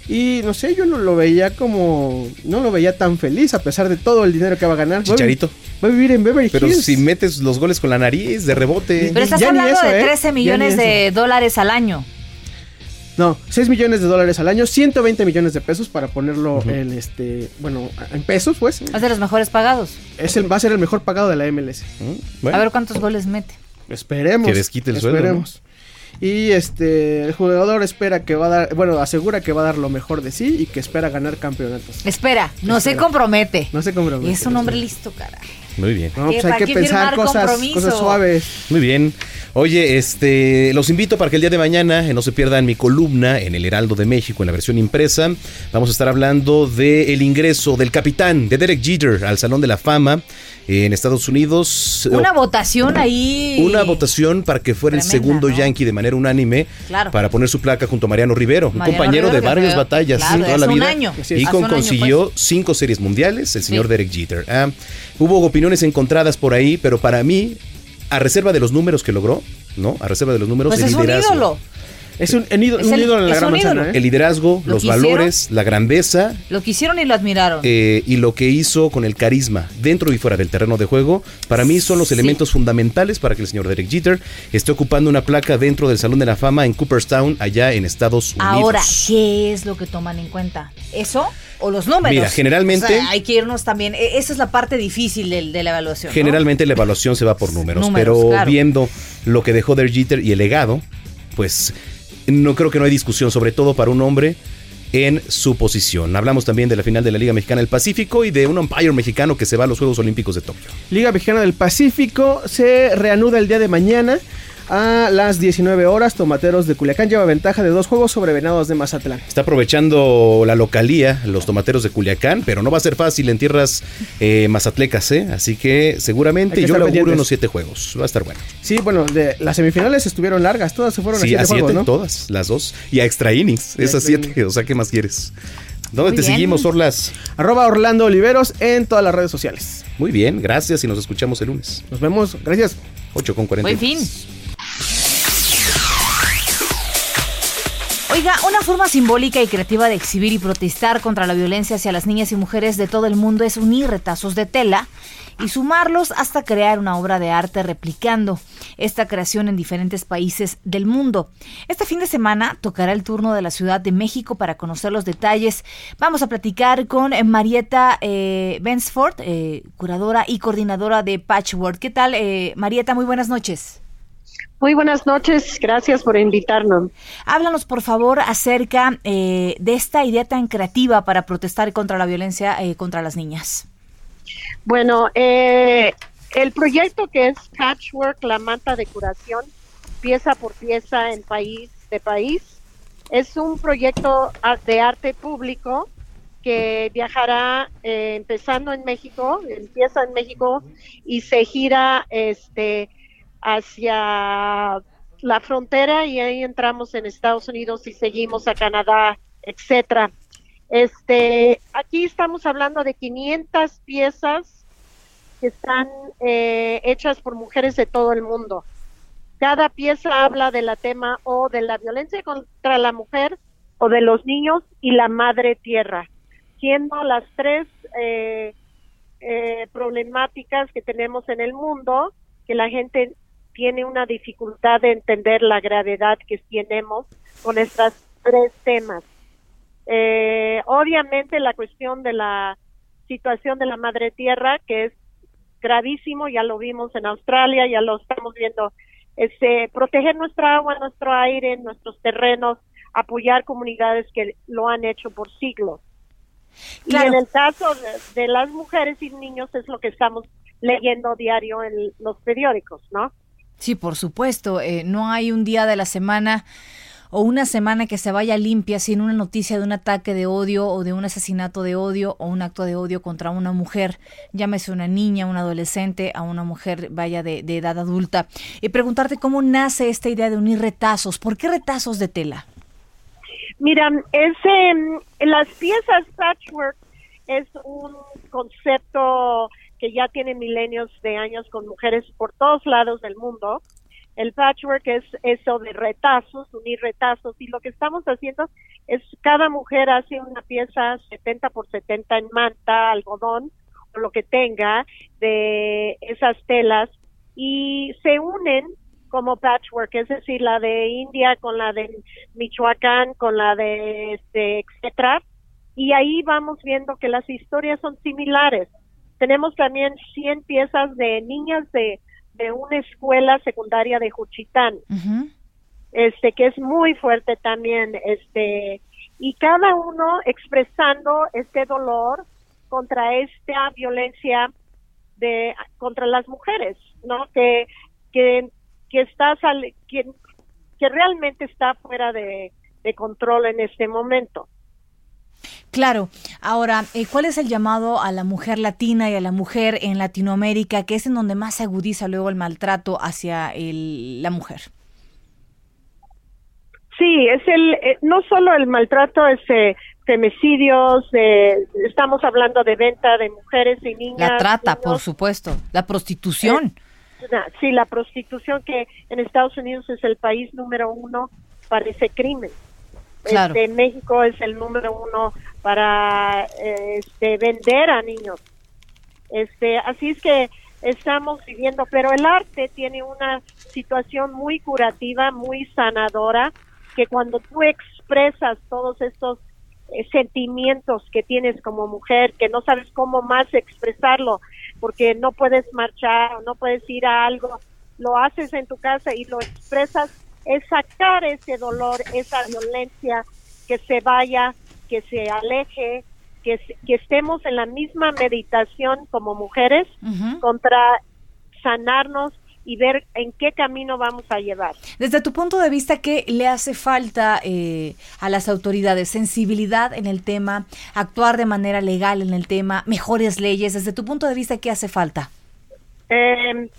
Y no sé, yo no lo veía como. No lo veía tan feliz a pesar de todo el dinero que va a ganar. Chicharito. Va a vivir en Beverly Pero Hills. si metes los goles con la nariz de rebote. Pero estás Ya hablando eso, de ¿eh? 13 Ya ni millones de dólares al año. No, 6 millones de dólares al año, 120 millones de pesos para ponerlo en este, bueno, en pesos, pues. Es de los mejores pagados. Es el, va a ser el mejor pagado de la MLS. A ver cuántos goles mete. Esperemos. Que desquite el sueldo, Esperemos. Y este, el jugador espera que va a dar, bueno, asegura que va a dar lo mejor de sí y que espera ganar campeonatos. Espera, no se compromete. No se compromete. Es un hombre listo, cara. Muy bien. No, pues ¿Para hay que pensar cosas, suaves. Muy bien. Oye, este, los invito para que el día de mañana eh, no se pierdan mi columna en el Heraldo de México en la versión impresa. Vamos a estar hablando del el ingreso del capitán de Derek Jeter al Salón de la Fama eh, en Estados Unidos. Una votación ahí. Una votación para que fuera el segundo ¿no? Yankee de manera unánime Claro. para poner su placa junto a Mariano Rivero, un compañero Rivero, de varias batallas claro, toda la un vida año. y con- un año, consiguió pues. cinco series mundiales, el señor Sí. Derek Jeter. Ah, hubo opiniones encontradas por ahí, pero para mí, a reserva de los números que logró, ¿no? A reserva de los números Pues el es liderazgo. un ídolo, Es un el- ídolo en la gran manzana, ídolo. ¿eh? El liderazgo, Lo los que hicieron. valores, la grandeza Lo quisieron y lo admiraron. eh, y lo que hizo con el carisma dentro y fuera del terreno de juego, para mí son los Sí. elementos fundamentales para que el señor Derek Jeter esté ocupando una placa dentro del Salón de la Fama en Cooperstown, allá en Estados Unidos. Ahora, ¿qué es lo que toman en cuenta? ¿Eso o los números? Mira, generalmente- O sea, hay que irnos también. e- Esa es la parte difícil de, la evaluación. ¿no? Generalmente la evaluación se va por números, Números, pero claro. viendo lo que dejó Derek Jeter y el legado, pues no creo que no hay discusión, sobre todo para un hombre en su posición. Hablamos también de la final de la Liga Mexicana del Pacífico y de un umpire mexicano que se va a los Juegos Olímpicos de Tokio. Liga Mexicana del Pacífico se reanuda el día de mañana a las 19 horas. Tomateros de Culiacán lleva ventaja de dos juegos sobre Venados de Mazatlán. Está aprovechando la localía, los tomateros de Culiacán, pero no va a ser fácil en tierras eh, mazatlecas, ¿eh? Así que seguramente que yo le auguro pendientes. unos siete juegos. Va a estar bueno. Sí, bueno, de, las semifinales estuvieron largas, todas se fueron Sí, a siete a siete, juegos, ¿no? todas, las dos. Y a extra innings, Y esas extra siete. O sea, ¿qué más quieres? ¿Dónde Muy te bien. seguimos, Orlas? Arroba Orlando Oliveros en todas las redes sociales. Muy bien, gracias y nos escuchamos el lunes. Nos vemos, gracias. 8 con 40. Buen fin. Oiga, una forma simbólica y creativa de exhibir y protestar contra la violencia hacia las niñas y mujeres de todo el mundo es unir retazos de tela y sumarlos hasta crear una obra de arte replicando esta creación en diferentes países del mundo. Este fin de semana tocará el turno de la Ciudad de México para conocer los detalles. Vamos a platicar con eh, Marieta eh, Bensford, eh, curadora y coordinadora de Patchwork. ¿Qué tal, eh, Marieta? Muy buenas noches. Muy buenas noches, gracias por invitarnos. Háblanos, por favor, acerca eh, de esta idea tan creativa para protestar contra la violencia eh, contra las niñas. Bueno, eh, el proyecto que es Patchwork, la manta de curación, pieza por pieza en país de país, es un proyecto de arte público que viajará eh, empezando en México, empieza en México y se gira este hacia la frontera y ahí entramos en Estados Unidos y seguimos a Canadá, etcétera. Este, aquí estamos hablando de 500 piezas que están eh, hechas por mujeres de todo el mundo. Cada pieza habla de la tema o de la violencia contra la mujer o de los niños y la madre tierra, siendo las tres eh, eh, problemáticas que tenemos en el mundo que la gente tiene una dificultad de entender la gravedad que tenemos con estos tres temas. Eh, obviamente la cuestión de la situación de la madre tierra, que es gravísimo, ya lo vimos en Australia, ya lo estamos viendo, este, proteger nuestra agua, nuestro aire, nuestros terrenos, apoyar comunidades que lo han hecho por siglos. Y en el caso de, de las mujeres y niños es lo que estamos leyendo diario en los periódicos, ¿no? Sí, por supuesto. eh, no hay un día de la semana o una semana que se vaya limpia sin una noticia de un ataque de odio o de un asesinato de odio o un acto de odio contra una mujer, llámese una niña, un adolescente, a una mujer vaya de, de edad adulta. Y preguntarte cómo nace esta idea de unir retazos. ¿Por qué retazos de tela? Mira, ese, mm, las piezas patchwork es un concepto que ya tiene milenios de años con mujeres por todos lados del mundo. El patchwork es eso de retazos, unir retazos, y lo que estamos haciendo es cada mujer hace una pieza 70 por 70 en manta, algodón, o lo que tenga de esas telas, y se unen como patchwork, es decir, la de India con la de Michoacán, con la de este, etcétera, y ahí vamos viendo que las historias son similares. Tenemos también 100 piezas de niñas de, de una escuela secundaria de Juchitán, este que es muy fuerte también, este y cada uno expresando este dolor contra esta violencia de contra las mujeres, ¿no? Que que que está que, que realmente está fuera de, de control en este momento. Claro. Ahora, eh, ¿cuál es el llamado a la mujer latina y a la mujer en Latinoamérica, que es en donde más se agudiza luego el maltrato hacia el- la mujer? Sí, es el eh, no solo el maltrato, es eh, femicidios, eh, estamos hablando de venta de mujeres y niñas. La trata, niños. por supuesto. La prostitución. Sí, la prostitución que en Estados Unidos es el país número uno parece crimen. Claro. Este, México es el número uno para este, vender a niños. Este, así es que estamos viviendo, pero el arte tiene una situación muy curativa, muy sanadora, que cuando tú expresas todos estos eh, sentimientos que tienes como mujer, que no sabes cómo más expresarlo, porque no puedes marchar o no puedes ir a algo, lo haces en tu casa y lo expresas, es sacar ese dolor, esa violencia, que se vaya, que se aleje, que, que estemos en la misma meditación como mujeres contra sanarnos y ver en qué camino vamos a llevar. Desde tu punto de vista, ¿qué le hace falta eh, a las autoridades? ¿Sensibilidad en el tema? ¿Actuar de manera legal en el tema? ¿Mejores leyes? Desde tu punto de vista, ¿qué hace falta? Eh,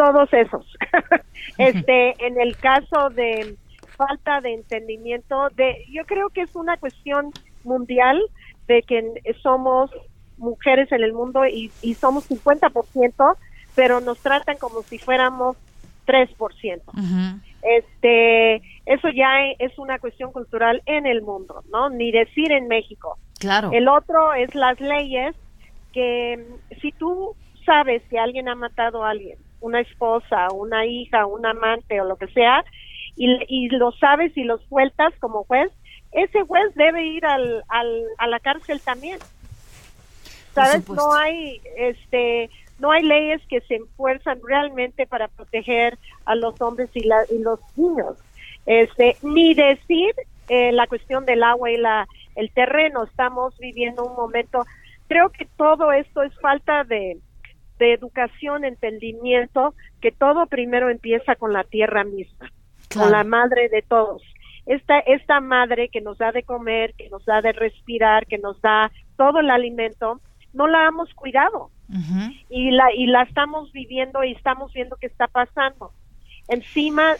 todos esos. este, en el caso de falta de entendimiento, de, yo creo que es una cuestión mundial de que somos mujeres en el mundo y, y somos 50%, pero nos tratan como si fuéramos 3%. Este, eso ya es una cuestión cultural en el mundo, ¿no? Ni decir en México. Claro. El otro es las leyes que si tú sabes que alguien ha matado a alguien, una esposa, una hija, un amante o lo que sea, y, y lo sabes y lo sueltas como juez, ese juez debe ir al, al, a la cárcel también. ¿Sabes? No hay, este, no hay leyes que se enfuerzan realmente para proteger a los hombres y, la- y los niños. Este, ni decir eh, la cuestión del agua y la, el terreno. Estamos viviendo un momento. Creo que todo esto es falta de, de educación, entendimiento, que todo primero empieza con la tierra misma, con la madre de todos. Esta, esta madre que nos da de comer, que nos da de respirar, que nos da todo el alimento, no la hemos cuidado y la y la estamos viviendo y estamos viendo qué está pasando. Encima,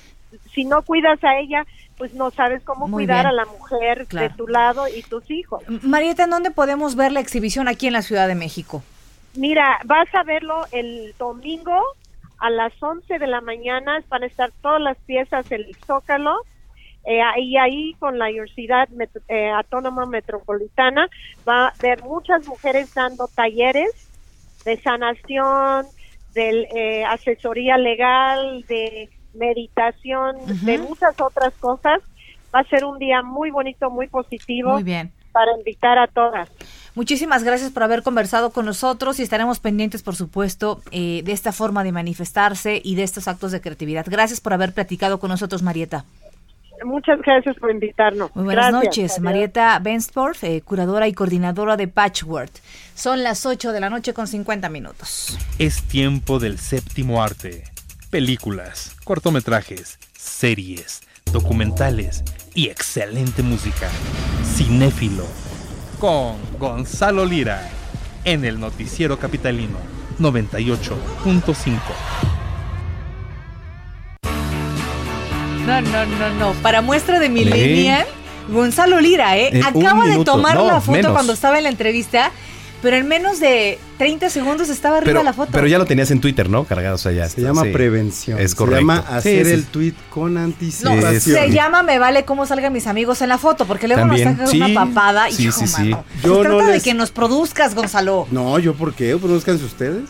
si no cuidas a ella, pues no sabes cómo Muy cuidar bien. a la mujer Claro. de tu lado y tus hijos. Marieta, ¿en dónde podemos ver la exhibición aquí en la Ciudad de México? Mira, vas a verlo el domingo a las 11 de la mañana. Van a estar todas las piezas en el Zócalo. Eh, y ahí con la Universidad Met- eh, Autónoma Metropolitana va a haber muchas mujeres dando talleres de sanación, de eh, asesoría legal, de meditación, de muchas otras cosas. Va a ser un día muy bonito, muy positivo Muy bien. para invitar a todas. Muchísimas gracias por haber conversado con nosotros y estaremos pendientes, por supuesto, eh, de esta forma de manifestarse y de estos actos de creatividad. Gracias por haber platicado con nosotros, Marieta. Muchas gracias por invitarnos. Muy buenas Gracias. noches, Adiós. Marieta Benstorf, eh, curadora y coordinadora de Patchwork. Son las 8 de la noche con 50 minutos. Es tiempo del séptimo arte. Películas, cortometrajes, series, documentales y excelente música. Cinéfilo. Con Gonzalo Lira. En el Noticiero Capitalino 98.5. No, no, no, no. Para muestra de Millennial, Gonzalo Lira, ¿eh? En un Acaba de tomar no, la foto menos. cuando estaba en la entrevista, pero en menos de 30 segundos estaba arriba Pero, la foto. pero ya lo tenías en Twitter, ¿no? Cargado, o sea, ya Se llama sí. prevención. Es Se correcto. llama Sí, hacer sí. el tweet con No, anticipación. se llama Me vale cómo salgan mis amigos en la foto, porque luego También, nos sacan sí. una papada y Sí, hijo, sí, sí. mano. Yo Se no trata de que nos produzcas, Gonzalo. No, ¿yo por qué? Produzcanse ustedes.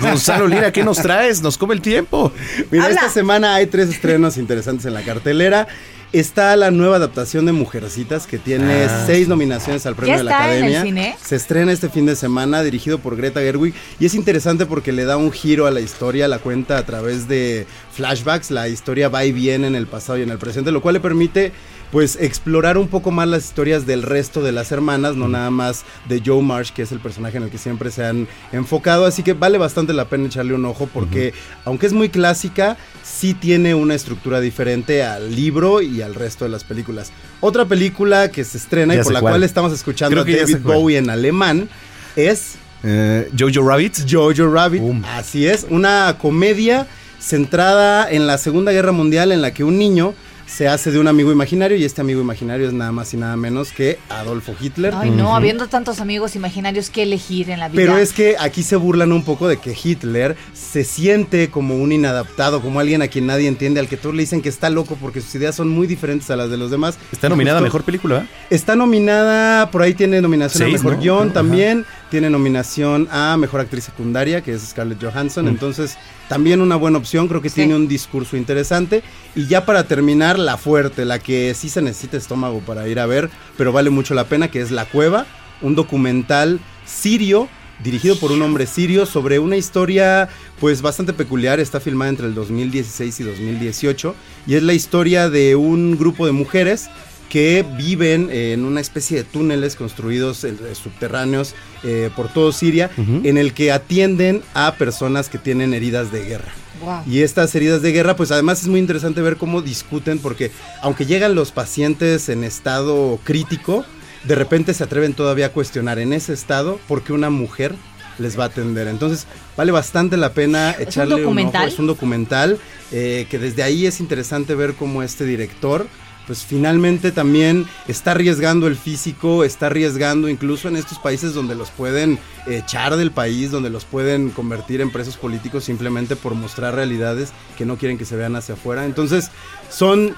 Gonzalo Lira, ¿qué nos traes? Nos come el tiempo. Mira, Habla. esta semana hay tres estrenos interesantes en la cartelera. Está la nueva adaptación de Mujercitas que tiene Ah, seis nominaciones al premio ¿Ya de la está en el Academia. cine? Se estrena este fin de semana, dirigido por Greta Gerwig. Y es interesante porque le da un giro a la historia, la cuenta a través de flashbacks. La historia va y viene en el pasado y en el presente, lo cual le permite pues explorar un poco más las historias del resto de las hermanas, no nada más de Joe Marsh, que es el personaje en el que siempre se han enfocado, así que vale bastante la pena echarle un ojo porque aunque es muy clásica, sí tiene una estructura diferente al libro y al resto de las películas. Otra película que se estrena Ya y por la cual estamos escuchando a David. Bowie en alemán es Eh, Jojo Rabbit. Jojo Rabbit. Así es, una comedia centrada en la Segunda Guerra Mundial en la que un niño se hace de un amigo imaginario y este amigo imaginario es nada más y nada menos que Adolfo Hitler. Ay, no, habiendo tantos amigos imaginarios que elegir en la vida. Pero es que aquí se burlan un poco de que Hitler se siente como un inadaptado, como alguien a quien nadie entiende, al que todos le dicen que está loco porque sus ideas son muy diferentes a las de los demás. Está nominada a Mejor Película, ¿eh? Está nominada, por ahí tiene nominación Seis, a Mejor ¿no? Guión también, tiene nominación a Mejor Actriz Secundaria, que es Scarlett Johansson, Mm. entonces también una buena opción, creo que tiene un discurso interesante. Y ya para terminar, la fuerte, la que sí se necesita estómago para ir a ver, pero vale mucho la pena, que es La Cueva, un documental sirio dirigido por un hombre sirio sobre una historia pues bastante peculiar, está filmada entre el 2016 y 2018 y es la historia de un grupo de mujeres que viven en una especie de túneles construidos eh, subterráneos eh, por todo Siria, en el que atienden a personas que tienen heridas de guerra. Wow. Y estas heridas de guerra, pues además es muy interesante ver cómo discuten, porque aunque llegan los pacientes en estado crítico, de repente se atreven todavía a cuestionar en ese estado por qué una mujer les va a atender. Entonces vale bastante la pena un echarle un, ojo. documental? Es un documental eh, que desde ahí es interesante ver cómo este director pues finalmente también está arriesgando el físico, está arriesgando incluso en estos países donde los pueden echar del país, donde los pueden convertir en presos políticos simplemente por mostrar realidades que no quieren que se vean hacia afuera. Entonces son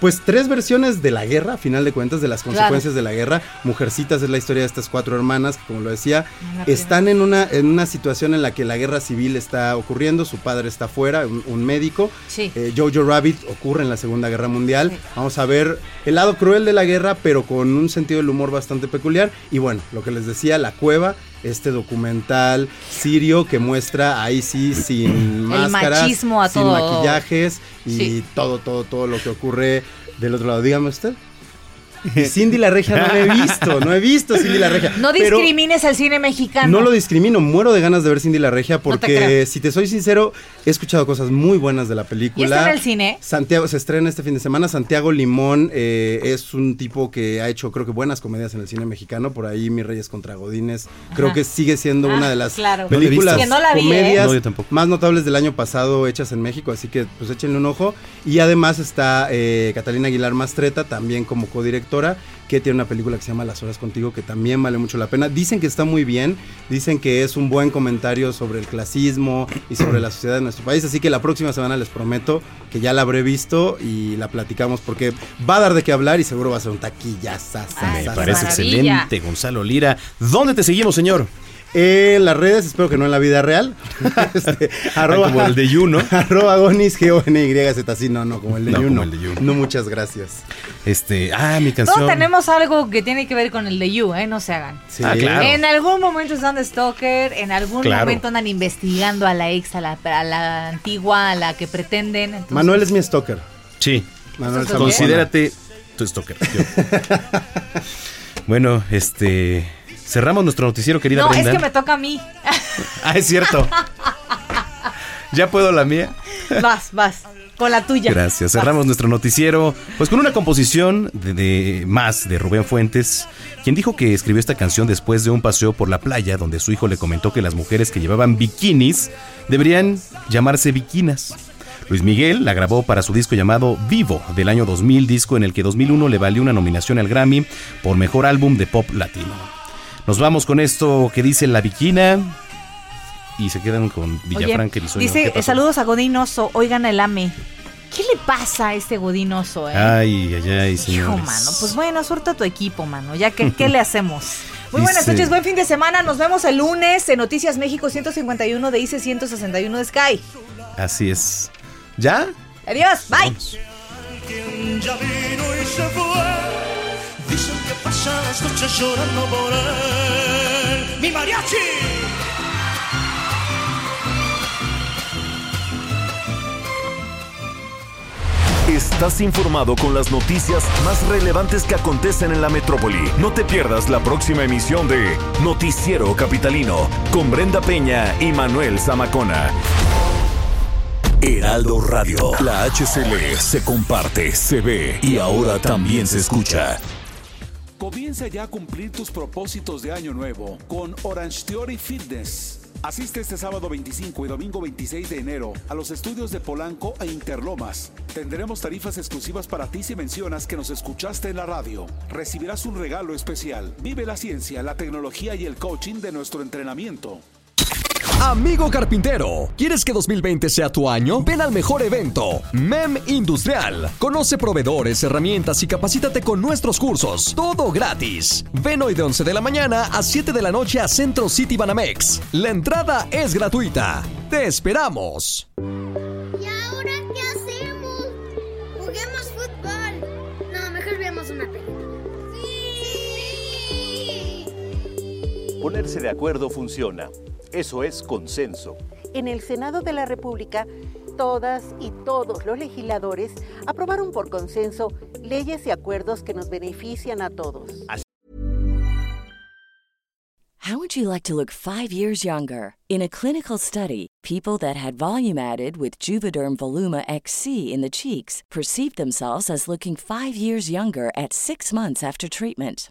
pues tres versiones de la guerra, a final de cuentas, de las Claro. consecuencias de la guerra. Mujercitas es la historia de estas cuatro hermanas que, como lo decía, están en una, en una situación en la que la guerra civil está ocurriendo, su padre está fuera, un, un médico. Sí. Eh, Jojo Rabbit ocurre en la Segunda Guerra Mundial. Vamos a ver el lado cruel de la guerra, pero con un sentido del humor bastante peculiar. Y bueno, lo que les decía, La Cueva, este documental sirio que muestra ahí sí sin máscaras, machismo a sin todo. maquillajes y Sí. todo, todo, todo lo que ocurre del otro lado. Dígame usted. Y Cindy la Regia no la he visto, no he visto Cindy la Regia. No discrimines al cine mexicano. no lo discrimino, muero de ganas de ver Cindy la Regia porque si te soy sincero, he escuchado cosas muy buenas de la película. ¿Y está en el cine? Santiago se estrena este fin de semana. Santiago Limón eh, es un tipo que ha hecho, creo que buenas comedias en el cine mexicano. Por ahí, Mis Reyes contra Godines. Creo Ajá. que sigue siendo Ah, una de las claro. películas, Que no la vi, ¿eh? comedias No, más notables del año pasado hechas en México. Así que, pues échenle un ojo. Y además está eh, Catalina Aguilar Mastreta, también como codirectora que tiene una película que se llama Las Horas Contigo, que también vale mucho la pena. Dicen que está muy bien, dicen que es un buen comentario sobre el clasismo y sobre la sociedad de nuestro país, así que la próxima semana les prometo que ya la habré visto y la platicamos porque va a dar de qué hablar y seguro va a ser un taquilla. Me parece excelente, Gonzalo Lira. ¿Dónde te seguimos, señor? En las redes, espero que no en la vida real. Este, arroba, Ah, como el de You, ¿no? Arroba Gonis, G O N Y Z, sí, no, no, como el de No, You, como no. el de You. No, muchas gracias. Este, ah, mi canción. Todos tenemos algo que tiene que ver con el de You, ¿eh? No se hagan. Sí. Ah, claro. En algún momento están de stalker, en algún Claro. momento andan investigando a la ex, a la, a la antigua, a la que pretenden. entonces- Manuel es mi stalker. Sí. Manuel ¿Eso es Zamacona. Considérate tu stalker. yo. bueno, este. Cerramos nuestro noticiero, querida No, Brenda. es que me toca a mí. Ah, es cierto. ¿Ya puedo la mía? vas, vas. Con la tuya. Gracias. Cerramos nuestro noticiero pues con una composición de, de más de Rubén Fuentes, quien dijo que escribió esta canción después de un paseo por la playa donde su hijo le comentó que las mujeres que llevaban bikinis deberían llamarse bikinas. Luis Miguel la grabó para su disco llamado Vivo del año 2000, disco en el que 2001 le valió una nominación al Grammy por mejor álbum de pop latino. Nos vamos con esto que dice La Bikina y se quedan con Villafranca y Bisueño. ¿Qué dice, pasó? saludos a Godinoso, oigan el AME. ¿Qué le pasa a este Godinoso, eh? Ay, ay, ay, Hijo, señores. mano, pues bueno, suelta a tu equipo, mano. Ya que, ¿qué le hacemos? Muy buenas Dice- noches, buen fin de semana. Nos vemos el lunes en Noticias México 151 de IC 161 de Sky. Así es. ¿Ya? Adiós, bye. Dicen que pasa las noches llorando por él. ¡Mi mariachi! Estás informado con las noticias más relevantes que acontecen en la metrópoli. No te pierdas la próxima emisión de Noticiero Capitalino con Brenda Peña y Manuel Zamacona. Heraldo Radio. La HCL se comparte, se ve y ahora también se escucha. Comienza ya a cumplir tus propósitos de año nuevo con Orange Theory Fitness. Asiste este sábado 25 y domingo 26 de enero a los estudios de Polanco e Interlomas. Tendremos tarifas exclusivas para ti si mencionas que nos escuchaste en la radio. Recibirás un regalo especial. Vive la ciencia, la tecnología y el coaching de nuestro entrenamiento. Amigo carpintero, ¿quieres que 2020 sea tu año? Ven al mejor evento, MEM Industrial. Conoce proveedores, herramientas y capacítate con nuestros cursos. Todo gratis. Ven hoy de 11 de la mañana a 7 de la noche a Centro City Banamex. La entrada es gratuita. Te esperamos. ¿Y ahora qué hacemos? Juguemos fútbol. No, mejor veamos una película. ¡Sí! Ponerse de acuerdo funciona. Eso es consenso. En el Senado de la República, todas y todos los legisladores aprobaron por consenso leyes y acuerdos que nos benefician a todos. How would you like to look five years younger? In a clinical study, people that had volume added with Juvederm Voluma XC in the cheeks perceived themselves as looking five years younger at six months after treatment.